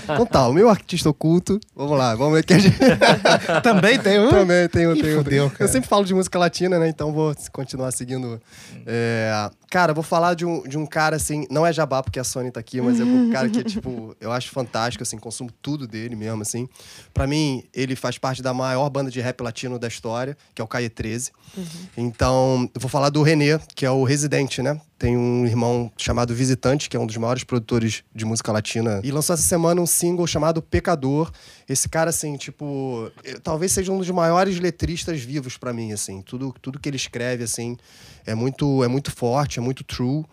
Então tá, o meu artista oculto, vamos lá, vamos ver que a gente... também tem um? Também tem um, tem um. fudeu, Eu sempre falo de música latina, né? Então vou continuar seguindo. É, Cara, vou falar de um, de um cara, assim, não é jabá porque a Sony tá aqui, mas é um cara que, tipo, eu acho fantástico, assim, consumo tudo dele mesmo, assim. Pra mim, ele faz parte da maior banda de rap latino da história, que é o Caie 13. Então, eu vou falar do René, que é o residente, né? Tem um irmão chamado Visitante, que é um dos maiores produtores de música latina. E lançou essa semana um single chamado Pecador. Esse cara, assim, tipo, eh, talvez seja um dos maiores letristas vivos pra mim, assim. Tudo, tudo que ele escreve, assim, é muito, é muito forte, é muito true.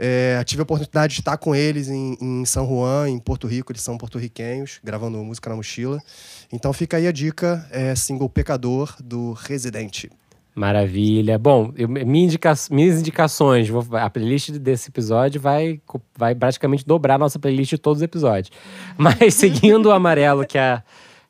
É, tive a oportunidade de estar com eles em, em São Juan, em Porto Rico, eles são porto-riquenhos, gravando música na mochila. Então fica aí a dica, é single Pecador, do Residente. Maravilha. Bom, eu- minha indica- minhas indicações, vou- a playlist desse episódio vai, vai praticamente dobrar a nossa playlist de todos os episódios. Mas seguindo o amarelo que a,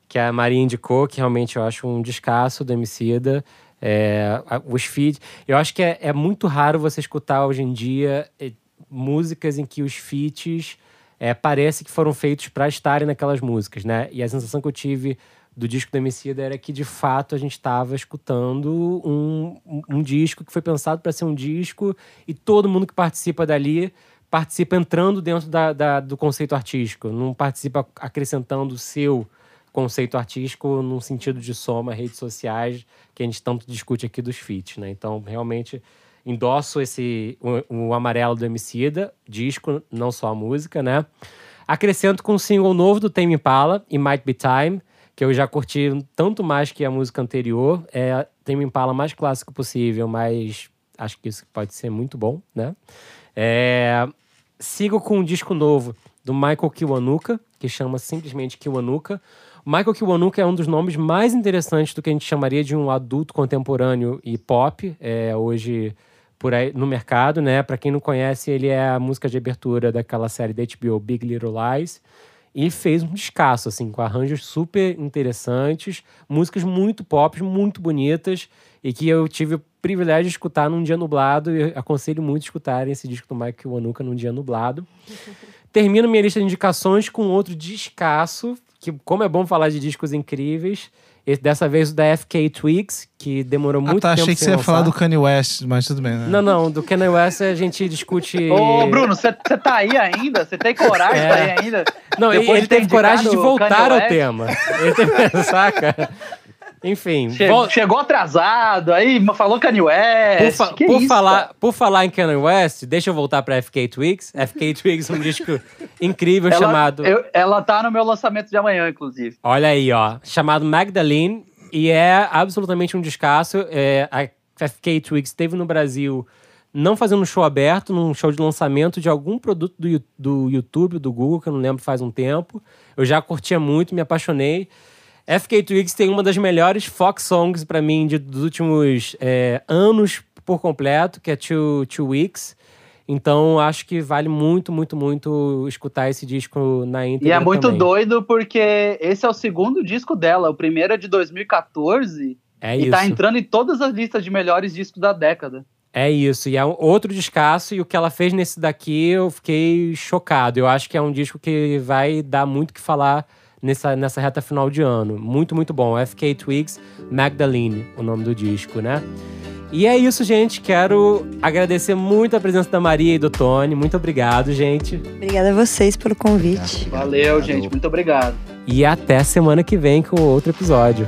que a Maria indicou, que realmente eu acho um descasso do Emicida, é, os feeds. Eu acho que é, é muito raro você escutar hoje em dia eh, músicas em que os feats é, parece que foram feitos para estarem naquelas músicas, né? E a sensação que eu tive do disco do Emicida era que, de fato, a gente estava escutando um, um, um disco que foi pensado para ser um disco e todo mundo que participa dali participa entrando dentro da, da- do conceito artístico, não participa acrescentando o seu conceito artístico num sentido de soma, redes sociais, que a gente tanto discute aqui dos feats, né? Então, realmente, endosso esse, o, o amarelo do Emicida, disco, não só a música, né? Acrescento com um single novo do Tame Impala, It Might Be Time, que eu já curti tanto mais que a música anterior. É Tame Impala mais clássico possível, mas acho que isso pode ser muito bom, né? É, sigo com um disco novo do Michael Kiwanuka, que chama simplesmente Kiwanuka. Michael Kiwanuka é um dos nomes mais interessantes do que a gente chamaria de um adulto contemporâneo e pop, é, hoje por aí no mercado, né? Para quem não conhece, ele é a música de abertura daquela série da HBO Big Little Lies. E fez um descasso, assim, com arranjos super interessantes, músicas muito pop, muito bonitas, e que eu tive o privilégio de escutar num dia nublado, e eu aconselho muito escutarem esse disco do Mike Wanuka num dia nublado. Termino minha lista de indicações com outro descasso, que como é bom falar de discos incríveis, esse- dessa vez o da FK Twigs, que demorou Ah, muito tá. tempo Achei que você ia lançar. falar do Kanye West, mas tudo bem, né? Não, não, do Kanye West a gente discute... Ô, Bruno, você tá aí ainda? Você tem coragem de É. tá aí ainda? Não, ele, Depois ele teve coragem de voltar ao tema. Ele teve, saca? Enfim, Che- vol- Chegou atrasado, aí falou Kanye por, West. fa- que por isso, falar, cara? por falar em Kanye West, deixa eu voltar pra FK Twigs. FK Twigs é um disco incrível Ela, chamado... eu- ela tá no meu lançamento de amanhã, inclusive. Olha aí, ó. Chamado Magdalene. E é absolutamente um descasso. É, a FK Twigs esteve no Brasil não fazendo um show aberto, num show de lançamento de algum produto do, do YouTube, do Google, que eu não lembro faz um tempo. Eu já curtia muito, me apaixonei. FK Twigs tem uma das melhores Fox Songs para mim de, dos últimos é, anos por completo, que é Two, Two Weeks. Então, acho que vale muito, muito, muito escutar esse disco na íntegra E é muito também. doido porque esse é o segundo disco dela. O primeiro é de 2014 É e isso. tá entrando em todas as listas de melhores discos da década. É isso, e é um outro descasso, e o que ela fez nesse daqui eu fiquei chocado. Eu acho que é um disco que vai dar muito o que falar nessa, nessa reta final de ano. Muito, muito bom. FK Twigs Magdalene, o nome do disco, né? E é isso, gente. Quero agradecer muito a presença da Maria e do Tony. Muito obrigado, gente. Obrigada a vocês pelo convite. Valeu, Obrigado. gente. Muito obrigado. E até semana que vem com outro episódio.